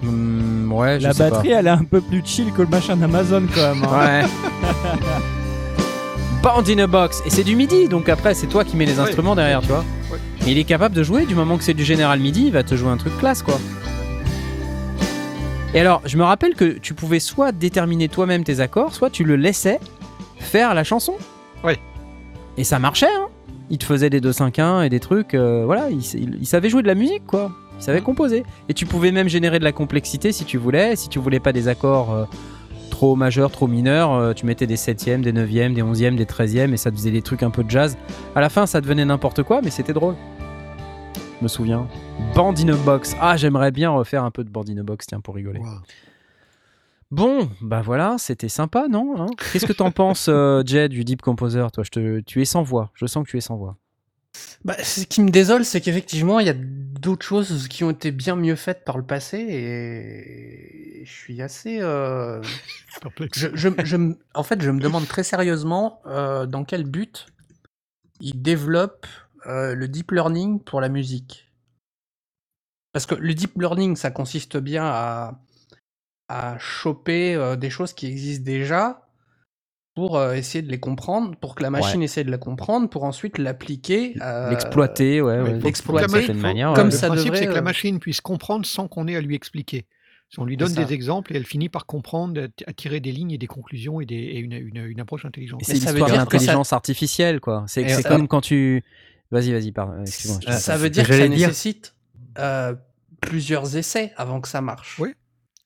Ouais, je La sais batterie, elle est un peu plus chill que le machin d'Amazon quand même. hein. Ouais. Band in a box. Et c'est du MIDI, donc après, c'est toi qui mets les Ouais. instruments derrière, tu vois. Ouais. Mais il est capable de jouer, du moment que c'est du General MIDI, il va te jouer un truc classe, quoi. Et alors, je me rappelle que tu pouvais soit déterminer toi-même tes accords, soit tu le laissais faire la chanson. Ouais. Et ça marchait, hein. Il te faisait des 2-5-1 et des trucs, euh, voilà, il, s- il- il savait jouer de la musique, quoi. Il savait composer. Et tu pouvais même générer de la complexité si tu voulais. Si tu voulais pas des accords euh, trop majeurs, trop mineurs, euh, tu mettais des 7e, des 9e, des 11e, des 13e et ça te faisait des trucs un peu de jazz. À la fin, ça devenait n'importe quoi, mais c'était drôle. Je me souviens. Band in a box. Ah, j'aimerais bien refaire un peu de Band in a box, tiens, pour rigoler. Wow. Bon, bah voilà, c'était sympa, non hein? Qu'est-ce que t'en penses, euh, Jed, du Deep Composer? Toi, je te... tu es sans voix. Je sens que tu es sans voix. Bah, ce qui me désole, c'est qu'effectivement, il y a d'autres choses qui ont été bien mieux faites par le passé et je suis assez. euh, Perplexe. je, je- je me- en fait, je me demande très sérieusement euh, dans quel but ils développent euh, le deep learning pour la musique. Parce que le deep learning, ça consiste bien à, à choper euh, des choses qui existent déjà pour euh, essayer de les comprendre, pour que la machine essaie de la comprendre, pour ensuite l'appliquer. euh, L'exploiter, ouais, Ouais, ouais, l'exploiter la certaine ma- manière. faut- ouais. Comme le ça principe, c'est que la machine puisse comprendre sans qu'on ait à lui expliquer. Si on lui donne ça. des exemples et elle finit par comprendre, à- tirer des lignes et des conclusions et, des, et une, une- une approche intelligente. C'est ça l'histoire de que ça- l'intelligence artificielle, quoi. C'est ça- comme quand tu. Vas-y, vas-y, pardon. Excuse-moi. je te ça, veut dire que que ça dire. nécessite euh, plusieurs essais avant que ça marche. Oui.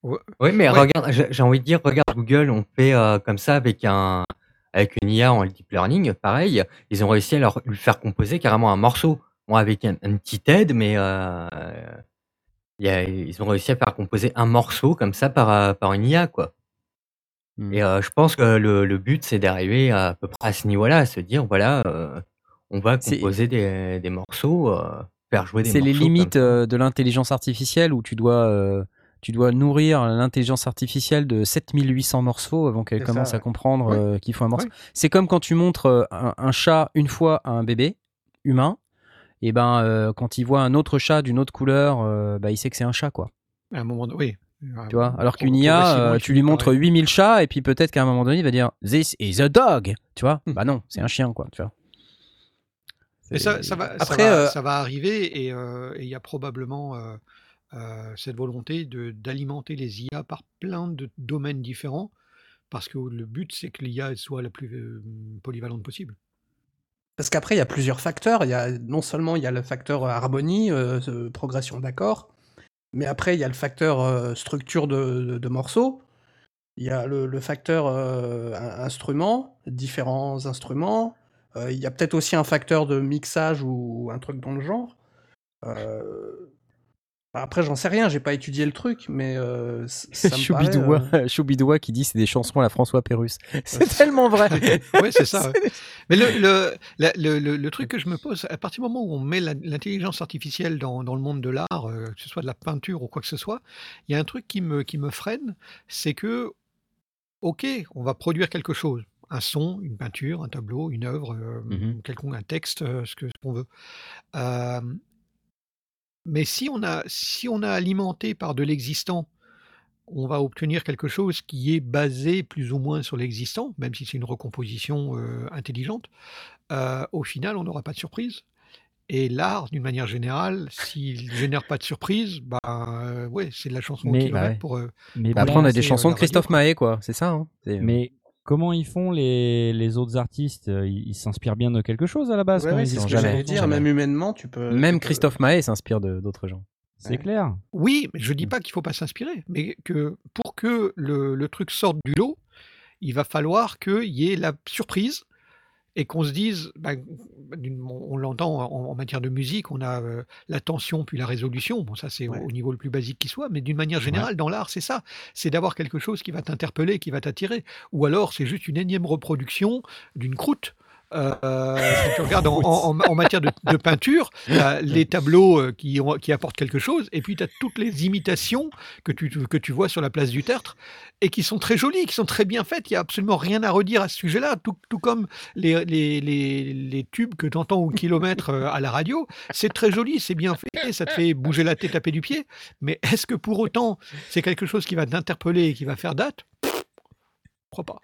Oui, mais Ouais. regarde, j'ai envie de dire, regarde Google, on fait euh, comme ça avec un avec une IA en deep learning, pareil, ils ont réussi à leur lui faire composer carrément un morceau. Bon, avec un, une petite aide, mais euh, il y a- ils ont réussi à faire composer un morceau comme ça par, euh, par une IA, quoi. Hmm. Et euh, je pense que le, le but, c'est d'arriver à, à peu près à ce niveau-là, à se dire, voilà, euh, on va C'est- composer des, des morceaux, euh, faire jouer des C'est morceaux. les comme limites ça. euh, de l'intelligence artificielle où tu dois, euh, tu dois nourrir l'intelligence artificielle de 7800 morceaux avant qu'elle C'est commence ça, à ouais. comprendre Ouais. euh, qu'il faut un morceau. Ouais. C'est comme quand tu montres euh, un, un chat une fois à un bébé humain, et ben euh, quand il voit un autre chat d'une autre couleur, euh, bah, il sait que c'est un chat, quoi. À un moment donné, oui. Tu vois? Alors qu'une IA, euh, tu lui montres arriver. 8000 chats, et puis peut-être qu'à un moment donné, il va dire This is a dog Tu vois? Hmm. Bah non, c'est un chien, quoi. Tu vois? Et ça, va, ça, Après, va, euh, ça va arriver et euh, et il y a probablement euh, cette volonté d'alimenter les IA par plein de domaines différents parce que le but c'est que l'IA soit la plus polyvalente possible. Parce qu'après, il y a plusieurs facteurs. Il y a, non seulement il y a le facteur harmonie, progression d'accords, mais après, il y a le facteur structure de, de- de morceaux. Il y a le, le facteur euh, in- instrument, différents instruments. Euh, il y a peut-être aussi un facteur de mixage ou un truc dans le genre. Euh, Après, j'en sais rien, j'ai pas étudié le truc, mais euh, ça me paraît, Choubidoua, euh, Choubidoua qui dit c'est des chansons à la François Pérus. C'est tellement vrai. ouais, c'est ça. ouais. Mais le, le, la- le, le- le truc que je me pose, à partir du moment où on met l'intelligence artificielle dans, dans le monde de l'art, euh, que ce soit de la peinture ou quoi que ce soit, il y a un truc qui me, qui me freine, c'est que, ok, on va produire quelque chose, un son, une peinture, un tableau, une œuvre, euh, Mhm. quelconque, un texte, euh, ce que- ce qu'on veut. Euh, mais si on, a, si on a alimenté par de l'existant, on va obtenir quelque chose qui est basé plus ou moins sur l'existant, même si c'est une recomposition euh, intelligente. Euh, au final, on n'aura pas de surprise. Et l'art, d'une manière générale, s'il ne génère pas de surprise, bah, euh, ouais, c'est de la chanson au Mais- kilomètre bah ouais. pour. euh, Mais Bah, Après, on a des chansons de Christophe. Maé, quoi. C'est ça. hein. C'est- Mais comment ils font les, les autres artistes? Euh, Ils s'inspirent bien de quelque chose à la base ouais, quand ouais, c'est ce que j'allais dire. jamais. Même humainement, tu peux. Même Christophe Maé s'inspire de- d'autres gens. C'est Ouais. clair. Oui, mais je dis pas qu'il faut pas s'inspirer, mais que pour que le, le truc sorte du lot, il va falloir qu'il y ait la surprise, et qu'on se dise, d'une- on, l'entend en, en matière de musique, on a euh, la tension puis la résolution. Bon, ça c'est au- au niveau le plus basique qui soit, mais d'une manière générale, dans l'art, c'est ça. C'est d'avoir quelque chose qui va t'interpeller, qui va t'attirer. Ou alors, c'est juste une énième reproduction d'une croûte. Euh, si tu regardes en, en- en- en matière de, de peinture, les tableaux euh, qui, ont- qui apportent quelque chose, et puis tu as toutes les imitations que tu, que tu vois sur la place du Tertre, et qui sont très jolies, qui sont très bien faites. Il n'y a absolument rien à redire à ce sujet-là, tout, tout comme les, les, les, les tubes que tu entends au kilomètre euh, à la radio. C'est très joli, c'est bien fait, ça te fait bouger la tête, taper du pied, mais est-ce que pour autant c'est quelque chose qui va t'interpeller et qui va faire date? Je crois pas.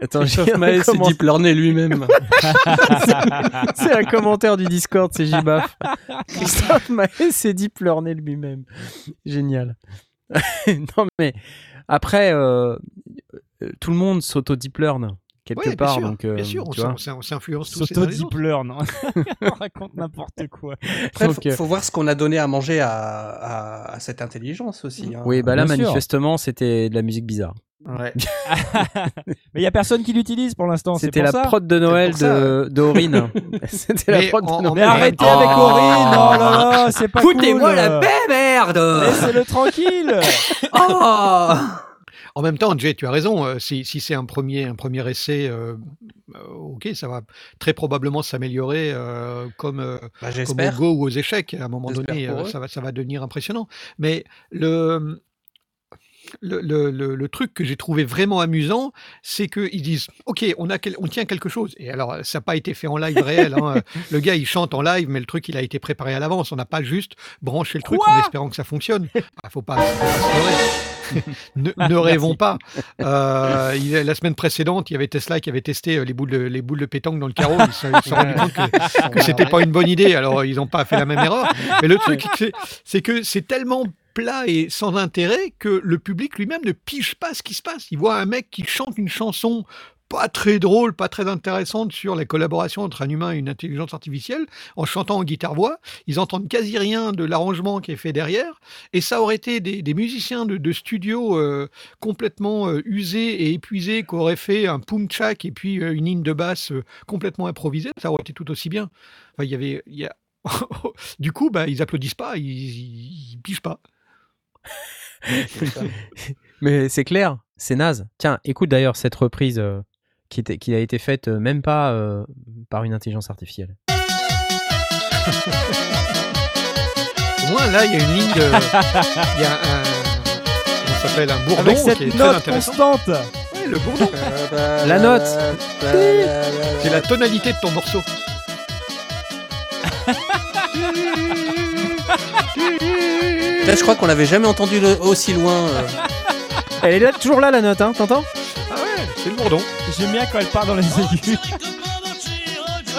Attends, Christophe Maé, c'est comment- Deep Learning lui-même. c'est un commentaire du Discord, c'est Jibaf. Christophe Maé, c'est Deep Learning lui-même. Génial. non, mais après, euh, tout le monde s'auto-deep learn quelque Ouais, bien part. sûr, donc, euh, bien sûr, on on on s'influence tous. S'auto-deepler, non On raconte n'importe quoi. Après, Donc, faut, euh, faut voir ce qu'on a donné à manger à, à- à cette intelligence aussi. hein. Oui, bah là, Bien sûr. manifestement, c'était de la musique bizarre. Ouais. Mais il y a personne qui l'utilise pour l'instant. c'est C'était pour la ça. prod de Noël de, de Aurine. C'était la Mais prod de en- en- Noël. Mais arrêtez avec Oh. Aurine Oh là là, c'est pas Foutez-moi cool. la paix, merde Laissez-le tranquille Oh En même temps, Jay, tu as raison. euh, si si c'est un premier, un premier essai, euh, euh, ok, ça va très probablement s'améliorer euh, comme, Bah, comme au. Go ou aux échecs. À un moment donné, ça, va, ça va devenir impressionnant. Mais le, le, le- le- le truc que j'ai trouvé vraiment amusant, c'est qu'ils disent Ok, on, a quel- on tient quelque chose. Et alors, ça n'a pas été fait en live réel. hein. Le gars, il chante en live, mais le truc, il a été préparé à l'avance. On n'a pas juste branché le truc Quoi? en espérant que ça fonctionne. Il faut pas, faut pas se leurrer. ne, ne rêvons pas. Euh, il- la semaine précédente, il y avait Tesla qui avait testé euh, les boules de, les boules de pétanque dans le carreau. Ils se sont rendus compte que, que c'était pas une bonne idée. Alors, ils n'ont pas fait la même erreur. Mais le truc, c'est- c'est que c'est tellement plat et sans intérêt que le public lui-même ne pige pas ce qui se passe. Il voit un mec qui chante une chanson pas très drôle, pas très intéressante sur la collaboration entre un humain et une intelligence artificielle, en chantant en guitare-voix. Ils entendent quasi rien de l'arrangement qui est fait derrière. Et ça aurait été des, musiciens de, studio euh, complètement euh, usés et épuisés qui auraient fait un poum tchak et puis euh, une ligne de basse complètement improvisée. Ça aurait été tout aussi bien. Il y avait, du coup, bah, ils applaudissent pas, ils, ils, pigent pas. Mais c'est clair, c'est naze. Tiens, écoute d'ailleurs cette reprise qui, était- qui a été faite euh, même pas euh, par une intelligence artificielle. Au moins, là, il y a une ligne de. Il y a un. Comment ça s'appelle Un bourdon Avec qui est cette très note intéressant. constante Ouais, le bourdon. La note C'est la tonalité de ton morceau. Là, je crois qu'on l'avait jamais entendu le- aussi loin. euh. Elle est là, toujours là la note, hein, t'entends? C'est le bourdon. J'aime bien quand elle part dans les aigus.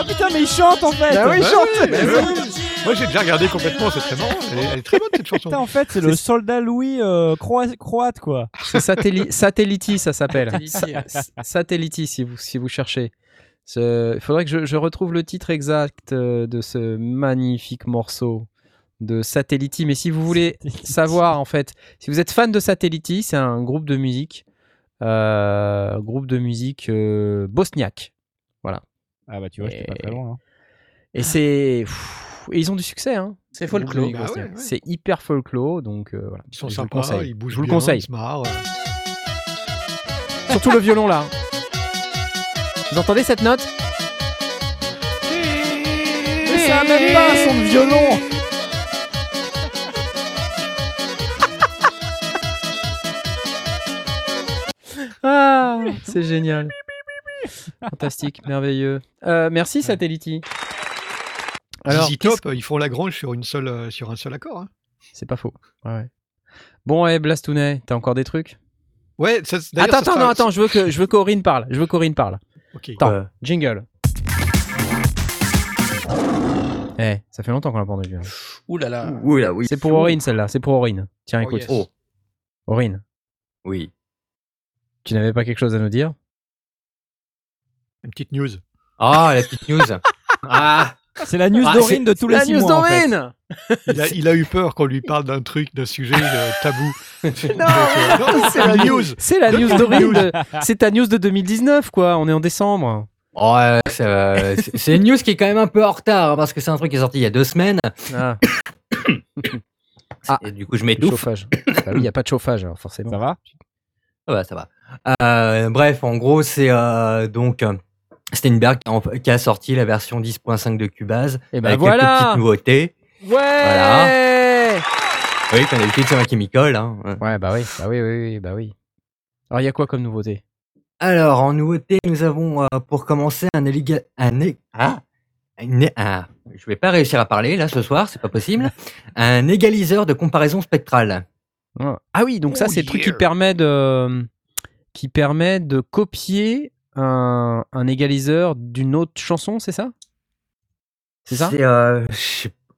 Ah putain, mais il chante en fait Bah oui, il Bah chante oui, bah oui. Moi, j'ai déjà regardé complètement, c'est très marrant. Elle est, elle est très bonne cette chanson. Putain, en fait, c'est le soldat Louis euh, croate quoi. C'est Satelli- Satelliti, ça s'appelle. Satelliti, si vous, si vous cherchez. Ce- Il faudrait que je, je retrouve le titre exact euh, de ce magnifique morceau de Satelliti. Mais si vous voulez savoir, en fait, si vous êtes fan de Satelliti, c'est un groupe de musique, groupe de musique euh, bosniaque. Ah bah tu vois, j'étais pas très loin. hein. Et c'est. et ils ont du succès, hein. C'est le folklore. Ah ouais, bosniaque. ouais. C'est hyper folklore, donc euh, voilà. Ils sont le sympas, conseille. ils bougent Je vous le bien, conseille. ils se marrent. euh. Surtout le violon là. Vous entendez cette note? Mais ça même pas un son de violon Ah, c'est génial. Fantastique, merveilleux. Euh, merci Satelliti. Alors, ZZ Top, ils font la grange sur, une seule, euh, sur un seul accord. hein. c'est pas faux. Ouais, ouais. Bon, ouais, Blastounet, t'as encore des trucs? Ouais, ça, Attends, ça attends, sera- non, attends, je veux que je veux qu'Aurine parle. Je veux qu'Aurine parle. Ok. Attends, Euh. jingle. Eh, ça fait longtemps qu'on l'a pas entendu. hein. Ouh là là. Oui, là, oui. C'est pour Aurine celle-là, c'est pour Aurine. Tiens, Oh, écoute. yes. Oh. Aurine, Oui. Tu n'avais pas quelque chose à nous dire? Une petite news. Ah, la petite news. ah, C'est la news Ah, d'Aurine de tous les La six news mois. en fait. Il a, il a eu peur qu'on lui parle d'un truc, d'un sujet tabou. Non, euh, non, c'est la news. C'est la news de- C'est ta news de 2019, quoi. On est en décembre. Ouais, c'est euh, c'est- une news qui est quand même un peu en retard hein, parce que c'est un truc qui est sorti il y a deux semaines. Ah. Et du coup, je Le m'étouffe. chauffage. bah il n'y a pas de chauffage, alors forcément. Ça va? Ça va, ça va. Euh, bref, en gros, c'est euh, donc euh, Steinberg qui a, qui a sorti la version 10.5 de Cubase Et ben avec voilà quelques petites nouveautés. Ouais Oui, comme d'habitude, c'est moi qui m'y colle. hein. Ouais, bah oui, bah oui, oui, oui, bah oui. Alors, il y a quoi comme nouveauté? Alors, en nouveauté, nous avons euh, pour commencer un éliga... un ah, un ah, je vais pas réussir à parler là ce soir, c'est pas possible. un égaliseur de comparaison spectrale. Ah oui, donc ça, Oh c'est le truc qui permet de, qui permet de copier un, un égaliseur d'une autre chanson, c'est ça? C'est ça? C'est euh,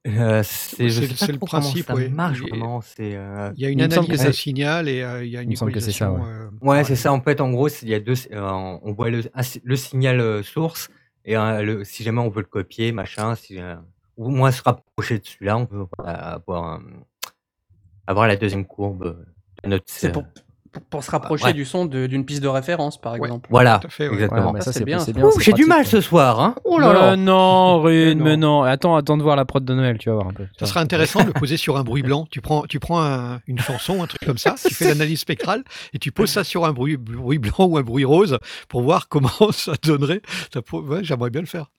euh, le principe, ça oui. marche Il y a- vraiment. Euh, Il y a une Il analyse d'un signal et euh, il y a une Il me semble que c'est ça, ouais. euh, Ouais, ouais. c'est ça. En fait, en gros, il y a deux. euh, on voit le, un si- le signal euh, source et euh, le, si jamais on veut le copier, machin, si, euh, ou moins se rapprocher de celui-là, on peut euh, avoir, euh, avoir la deuxième courbe de notre. C'est pour, euh, pour, pour se rapprocher ouais. du son de- d'une piste de référence, par Ouais. exemple. Voilà, Tout à fait, ouais. exactement. Ouais, mais ça, Ça, c'est bien, j'ai du mal ce soir, hein. Oh là là. Mais non, Rune, non. mais non. Attends, attends de voir la prod de Noël, tu vas voir un peu. Ça voir. intéressant de le poser sur un bruit blanc. Tu prends, tu prends un- une chanson, un truc comme ça, tu fais l'analyse spectrale et tu poses ça sur un bruit, bruit blanc ou un bruit rose pour voir comment ça donnerait. Ça pour- ouais, J'aimerais bien le faire.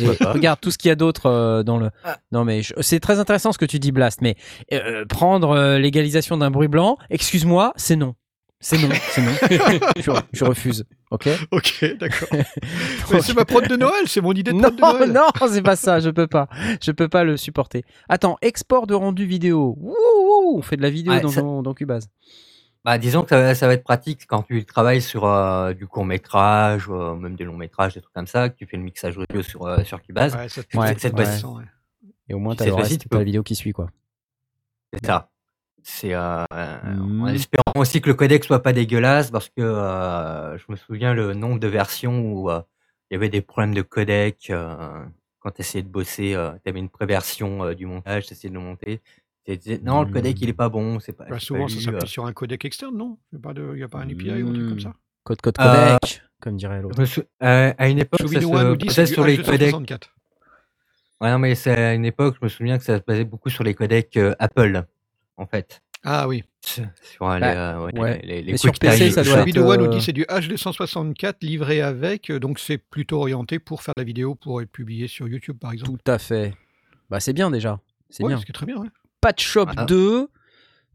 Et regarde tout ce qu'il y a d'autre euh, dans le. Ah. Non mais je- c'est très intéressant ce que tu dis Blast, mais euh, prendre euh, l'égalisation d'un bruit blanc, excuse-moi, c'est non. C'est non, c'est non. je, je refuse. Ok? Ok, d'accord. C'est ma prod de Noël, c'est mon idée de Non, prod de Noël. non, c'est pas ça. Je peux pas. Je peux pas le supporter. Attends, export de rendu vidéo. Wouh, wouh, on fait de la vidéo Ouais, dans, ça- dans, dans Cubase. Bah, disons que ça, va- ça va être pratique quand tu travailles sur euh, du court métrage, même des longs métrages, des trucs comme ça, que tu fais le mixage audio sur, euh, sur Cubase. Ouais, ça, Ouais, cette ouais. Et au moins Puis t'as cette le fois-ci, reste, tu t'as peux- la vidéo qui suit quoi. C'est ça. C'est euh, en Mm. espérant aussi que le codec soit pas dégueulasse parce que euh, je me souviens le nombre de versions où euh, il y avait des problèmes de codec euh, quand tu essayais de bosser, tu avais une préversion euh, du montage, tu essayais de le monter. Non, le codec il est pas bon, c'est pas. Bah, souvent, pas ça s'appuie euh. sur un codec externe, non? Il n'y a pas un API ou un truc comme ça? Code code Euh, codec, comme dirait l'autre. Euh, à une époque, ça se c'est sur les codecs. H264. Ouais, non, mais c'est à une époque, je me souviens que ça se basait beaucoup sur les codecs euh, Apple, en fait. Ah oui. Sur euh, les, Bah, euh, ouais, ouais. les, les Mais sur QuickTime PC, ça doit être, Chauvinou One nous euh, dit c'est du H264 livré avec, euh, donc c'est plutôt orienté pour faire de la vidéo pour être publié sur YouTube par exemple. Tout à fait. Bah c'est bien déjà. C'est Ouais, bien. ce qui est très bien, Patchop Ah. 2.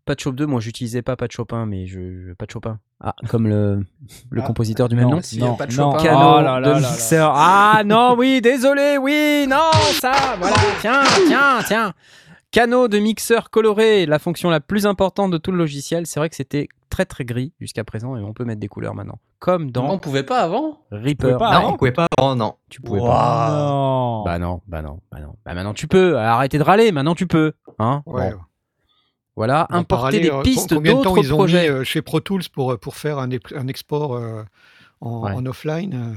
Patchop 2, moi j'utilisais pas Patchop 1, mais je, je Patchop 1. Ah, comme le, le Ah, compositeur du même non, nom. Si, non, pas de non. Chopin. Cano Oh là là de là là. mixeur. Ah non, oui, désolé, oui, non, ça, voilà, tiens, tiens, tiens. Cano de mixeur coloré, la fonction la plus importante de tout le logiciel. C'est vrai que c'était très très gris jusqu'à présent et on peut mettre des couleurs maintenant. Comme On dans pouvait pas avant. Reaper. pas Non, avant on pouvait pas avant, non. tu pouvais pas. non. Bah non, bah non, bah non. Bah maintenant tu peux. Arrêtez de râler, maintenant tu peux. Hein Ouais. Bon. Voilà, On importer des euh, pistes Combien de temps d'autres ont projets. mis euh, chez Pro Tools pour, euh, pour faire un, un export euh, en, Ouais. en offline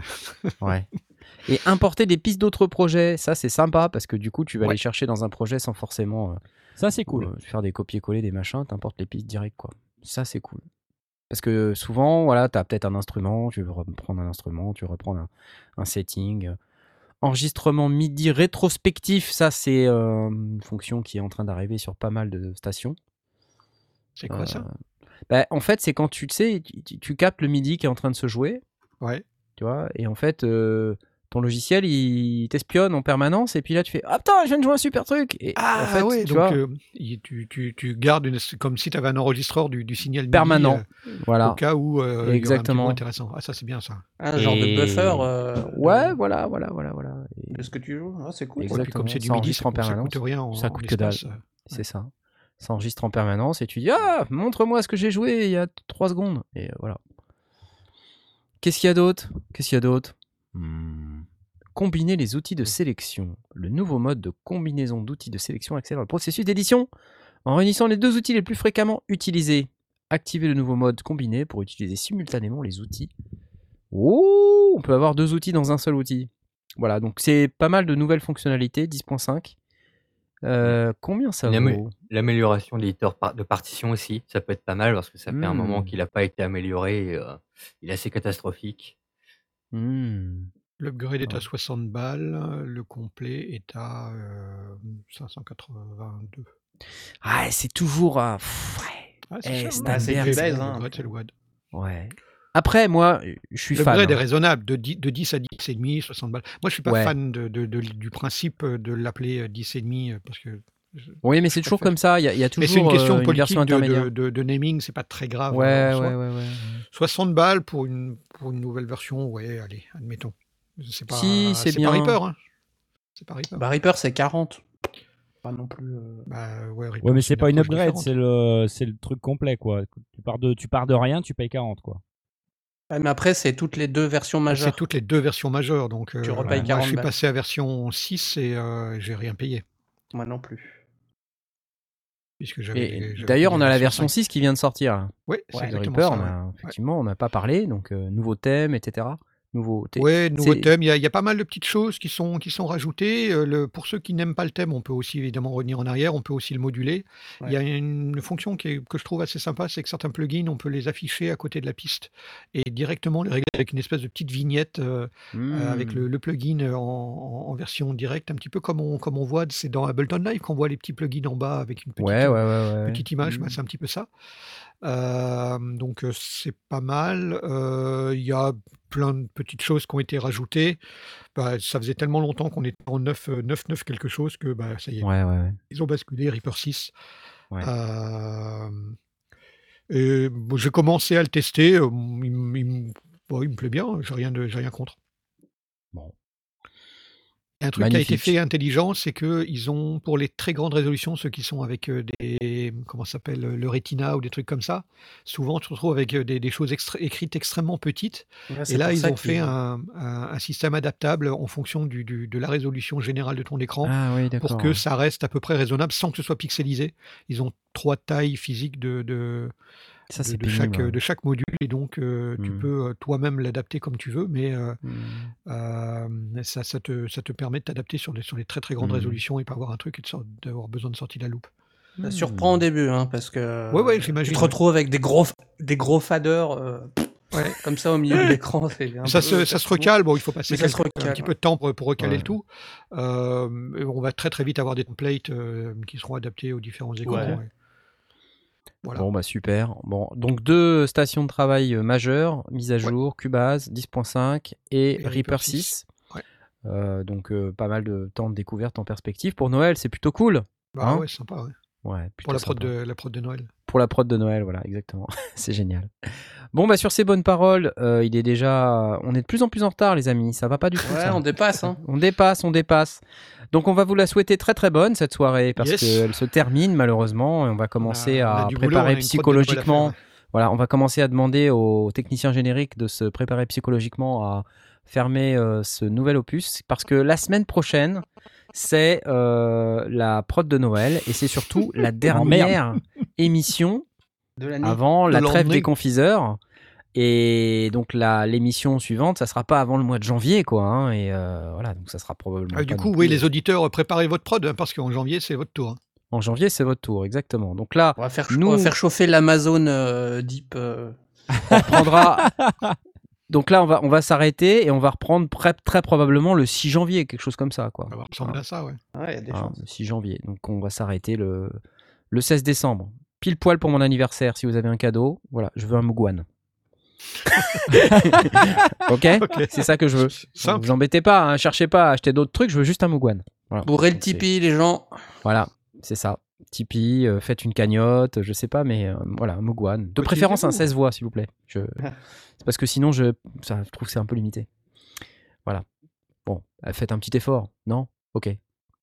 Ouais. Et importer des pistes d'autres projets, ça c'est sympa parce que du coup tu vas Ouais. les chercher dans un projet sans forcément euh, Ça, c'est cool. euh, faire des copier-coller, des machins, t'importes les pistes direct quoi. Ça c'est cool. Parce que souvent, voilà, tu as peut-être un instrument, tu veux reprendre un instrument, tu veux reprendre un, un setting. Enregistrement MIDI rétrospectif, ça c'est euh, une fonction qui est en train d'arriver sur pas mal de stations. C'est quoi ça? Bah, En fait, c'est quand tu sais, tu, tu- tu captes le MIDI qui est en train de se jouer, Ouais. tu vois, et en fait, euh, ton logiciel il t'espionne en permanence, et puis là tu fais Ah putain, je viens de jouer un super truc Et Ah en fait, ouais, tu donc vois, euh, tu, tu, tu gardes une, comme si tu avais un enregistreur du, du signal MIDI, permanent. euh, voilà. au cas où euh, il y aurait un petit Exactement. intéressant. Ah ça c'est bien ça. Un genre Et- de buffer. euh, Ouais, de- voilà, voilà, voilà, voilà. Et de ce que tu joues? Ah, c'est cool. Exactement. puis comme c'est du Ça MIDI, enregistre ça, en coûte- ça permanence. coûte rien en, Ça coûte que dalle. euh. C'est ça. Ça enregistre en permanence et tu dis Ah, montre-moi ce que j'ai joué il y a 3 secondes. Et euh, voilà. Qu'est-ce qu'il y a d'autre? Qu'est-ce qu'il y a d'autre? Hmm. Combiner les outils de sélection. Le nouveau mode de combinaison d'outils de sélection accélère le processus d'édition en réunissant les deux outils les plus fréquemment utilisés. Activez le nouveau mode combiné pour utiliser simultanément les outils. Oh, on peut avoir deux outils dans un seul outil. Voilà, donc c'est pas mal de nouvelles fonctionnalités, 10.5. Euh, combien ça vaut? L'amélioration de l'éditeur de partition aussi, ça peut être pas mal parce que ça fait un moment Hmm. qu'il n'a pas été amélioré. et, euh, il est assez catastrophique. Hmm. L'upgrade est Ouais. à 60 balles, le complet est à euh, 582. Ah, c'est toujours. pff, ouais. Ah, Eh, c'est cher, Standard, hein. c'est du c'est- base, hein. L'upgrade, c'est le WAD. Ouais. Après, moi, je suis fan. L'upgrade est hein. raisonnable, de 10, de 10 à 10 et demi, 60 balles. Moi, je suis pas Ouais. fan de, de- de- du principe de l'appeler euh, 10 et demi euh, parce que. je- Oui, mais c'est toujours préfère. comme ça. Il y a, il y a Mais toujours c'est une question euh, une version de, de, intermédiaire. de- de naming, c'est pas très grave. Ouais, euh, en ouais, soi. ouais, ouais. 60 balles pour une, pour une nouvelle version, ouais, allez, admettons. C'est pas, Si, c'est c'est bien. pas Reaper, hein. C'est pas Reaper. Bah, Reaper, c'est 40. Pas non plus. euh, Bah, ouais, Reaper, Ouais, mais c'est pas une upgrade, c'est le, c'est le truc complet, quoi. Tu pars de, tu pars de rien, tu payes 40, quoi. ouais, mais après, c'est toutes les deux versions C'est majeures. toutes les deux versions majeures, donc euh, Tu repayes moi, je 40 suis passé à version 6 et euh, j'ai rien payé. Moi non plus. Puisque j'avais Et les- j'avais d'ailleurs, on a la version 5. 6 qui vient de sortir. Oui, c'est de exactement Reaper, ça. on ouais. a, effectivement, on n'a pas parlé. Donc, euh, nouveau thème, etc. Nouveau thé- Ouais, nouveau thème. Il y, a, il y a pas mal de petites choses qui sont, qui sont rajoutées. Euh, le, pour ceux qui n'aiment pas le thème, on peut aussi évidemment revenir en arrière. On peut aussi le moduler. Il y a une fonction qui est- que je trouve assez sympa, c'est que certains plugins, on peut les afficher à côté de la piste et directement les régler avec une espèce de petite vignette euh, euh, avec le, le plugin en, version directe, un petit peu comme on, comme on voit, c'est dans Ableton Live qu'on voit les petits plugins en bas avec une petite, Ouais, ouais, petite image, bah, Hmm. c'est un petit peu ça. Euh, donc c'est pas mal. Euh, Il y a plein de petites choses qui ont été rajoutées. Bah, ça faisait tellement longtemps qu'on était en 9, euh, 9, 9 quelque chose que bah, ça y est. Ouais, ouais, ouais. Ils ont basculé Reaper 6. Ouais. Euh, et bon, j'ai commencé à le tester. euh, Il, il m- bon, il me plaît bien, j'ai rien, de- j'ai rien contre. Un truc qui a été fait intelligent, c'est qu'ils ont, pour les très grandes résolutions, ceux qui sont avec euh, des, comment s'appelle, le Retina ou des trucs comme ça, souvent tu te retrouves avec euh, des, des choses extra- écrites extrêmement petites. Ouais, Et là, ils ont fait un, un- un système adaptable en fonction du- du- de la résolution générale de ton écran Ah oui, pour que ça reste à peu près raisonnable sans que ce soit pixelisé. Ils ont trois tailles physiques de, de, Ça, de- c'est de chaque, de chaque module et donc euh, tu Hmm. peux euh, toi-même l'adapter comme tu veux, mais euh, euh, ça, ça, te, ça te permet de t'adapter sur des, sur des très très grandes Hmm. résolutions et pas avoir un truc et d'avoir besoin de sortir de la loupe. Ça surprend au début, hein, parce que Ouais, ouais, tu te ouais. retrouves avec des gros, des gros faders euh, Ouais. comme ça au milieu de l'écran. c'est Ça peu- se, ça se recale, bon, il faut passer un petit ouais. peu de temps pour, pour recaler Ouais. le tout. Euh, mais on va très très vite avoir des templates euh, qui seront adaptés aux différents écrans. Voilà. Bon, bah super. Bon, donc deux stations de travail euh, majeures, mises à Ouais. jour, Cubase 10.5 et, Et Reaper Reaper 6. 6. Ouais. Euh, donc euh, pas mal de temps de découverte en perspective. Pour Noël, c'est plutôt cool. Bah Hein? ouais, sympa, ouais. Pour la prod, sympa. de, la prod de Noël. Pour la prod de Noël, voilà, exactement. c'est génial. Bon, bah sur ces bonnes paroles, euh, il est déjà. On est de plus en plus en retard, les amis. Ça va pas du tout. Ouais, ça. on dépasse. Hein. On dépasse, on dépasse. Donc on va vous la souhaiter très très bonne cette soirée parce Yes. qu'elle se termine malheureusement et on va commencer on a à on a préparer psychologiquement. Voilà, on va commencer à demander aux techniciens génériques de se préparer psychologiquement à fermer euh, ce nouvel opus parce que la semaine prochaine c'est euh, la prod de Noël et c'est surtout la dernière émission De l'année. avant De la trêve des confiseurs. Et donc la l'émission suivante, ça sera pas avant le mois de janvier, quoi. hein, et euh, voilà, donc ça sera probablement. Ah, du coup, oui, les auditeurs, préparez votre prod hein, parce qu'en janvier, c'est votre tour. hein. En janvier, c'est votre tour, exactement. Donc là, On va faire, Nous- on va faire chauffer l'Amazon euh, Deep. euh, on reprendra. donc là, on va on va s'arrêter et on va reprendre pré- très probablement le 6 janvier, quelque chose comme ça, quoi. Ça va ressembler à ça, ouais. Ouais, il y a des Hein, chances. le 6 janvier. Donc on va s'arrêter le le 16 décembre. Pile poil pour mon anniversaire. Si vous avez un cadeau, voilà, je veux un Mugwan. ok, Ok. c'est ça que je veux. Simple. Vous embêtez pas, hein, cherchez pas à acheter d'autres trucs, je veux juste un Mugwan. Voilà. Bourrez le Donc, Tipeee, les gens. Voilà, c'est ça. Tipeee, euh, faites une cagnotte, je sais pas, mais euh, voilà, un Mugwan. De préférence un utilisez-vous. 16 voix, s'il vous plaît. Je... c'est parce que sinon, je, ça, je trouve que c'est un peu limité. Voilà. Bon, euh, faites un petit effort, non? Ok.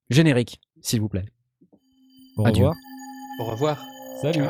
Générique, s'il vous plaît. Au Adieu. revoir. Au revoir. Salut.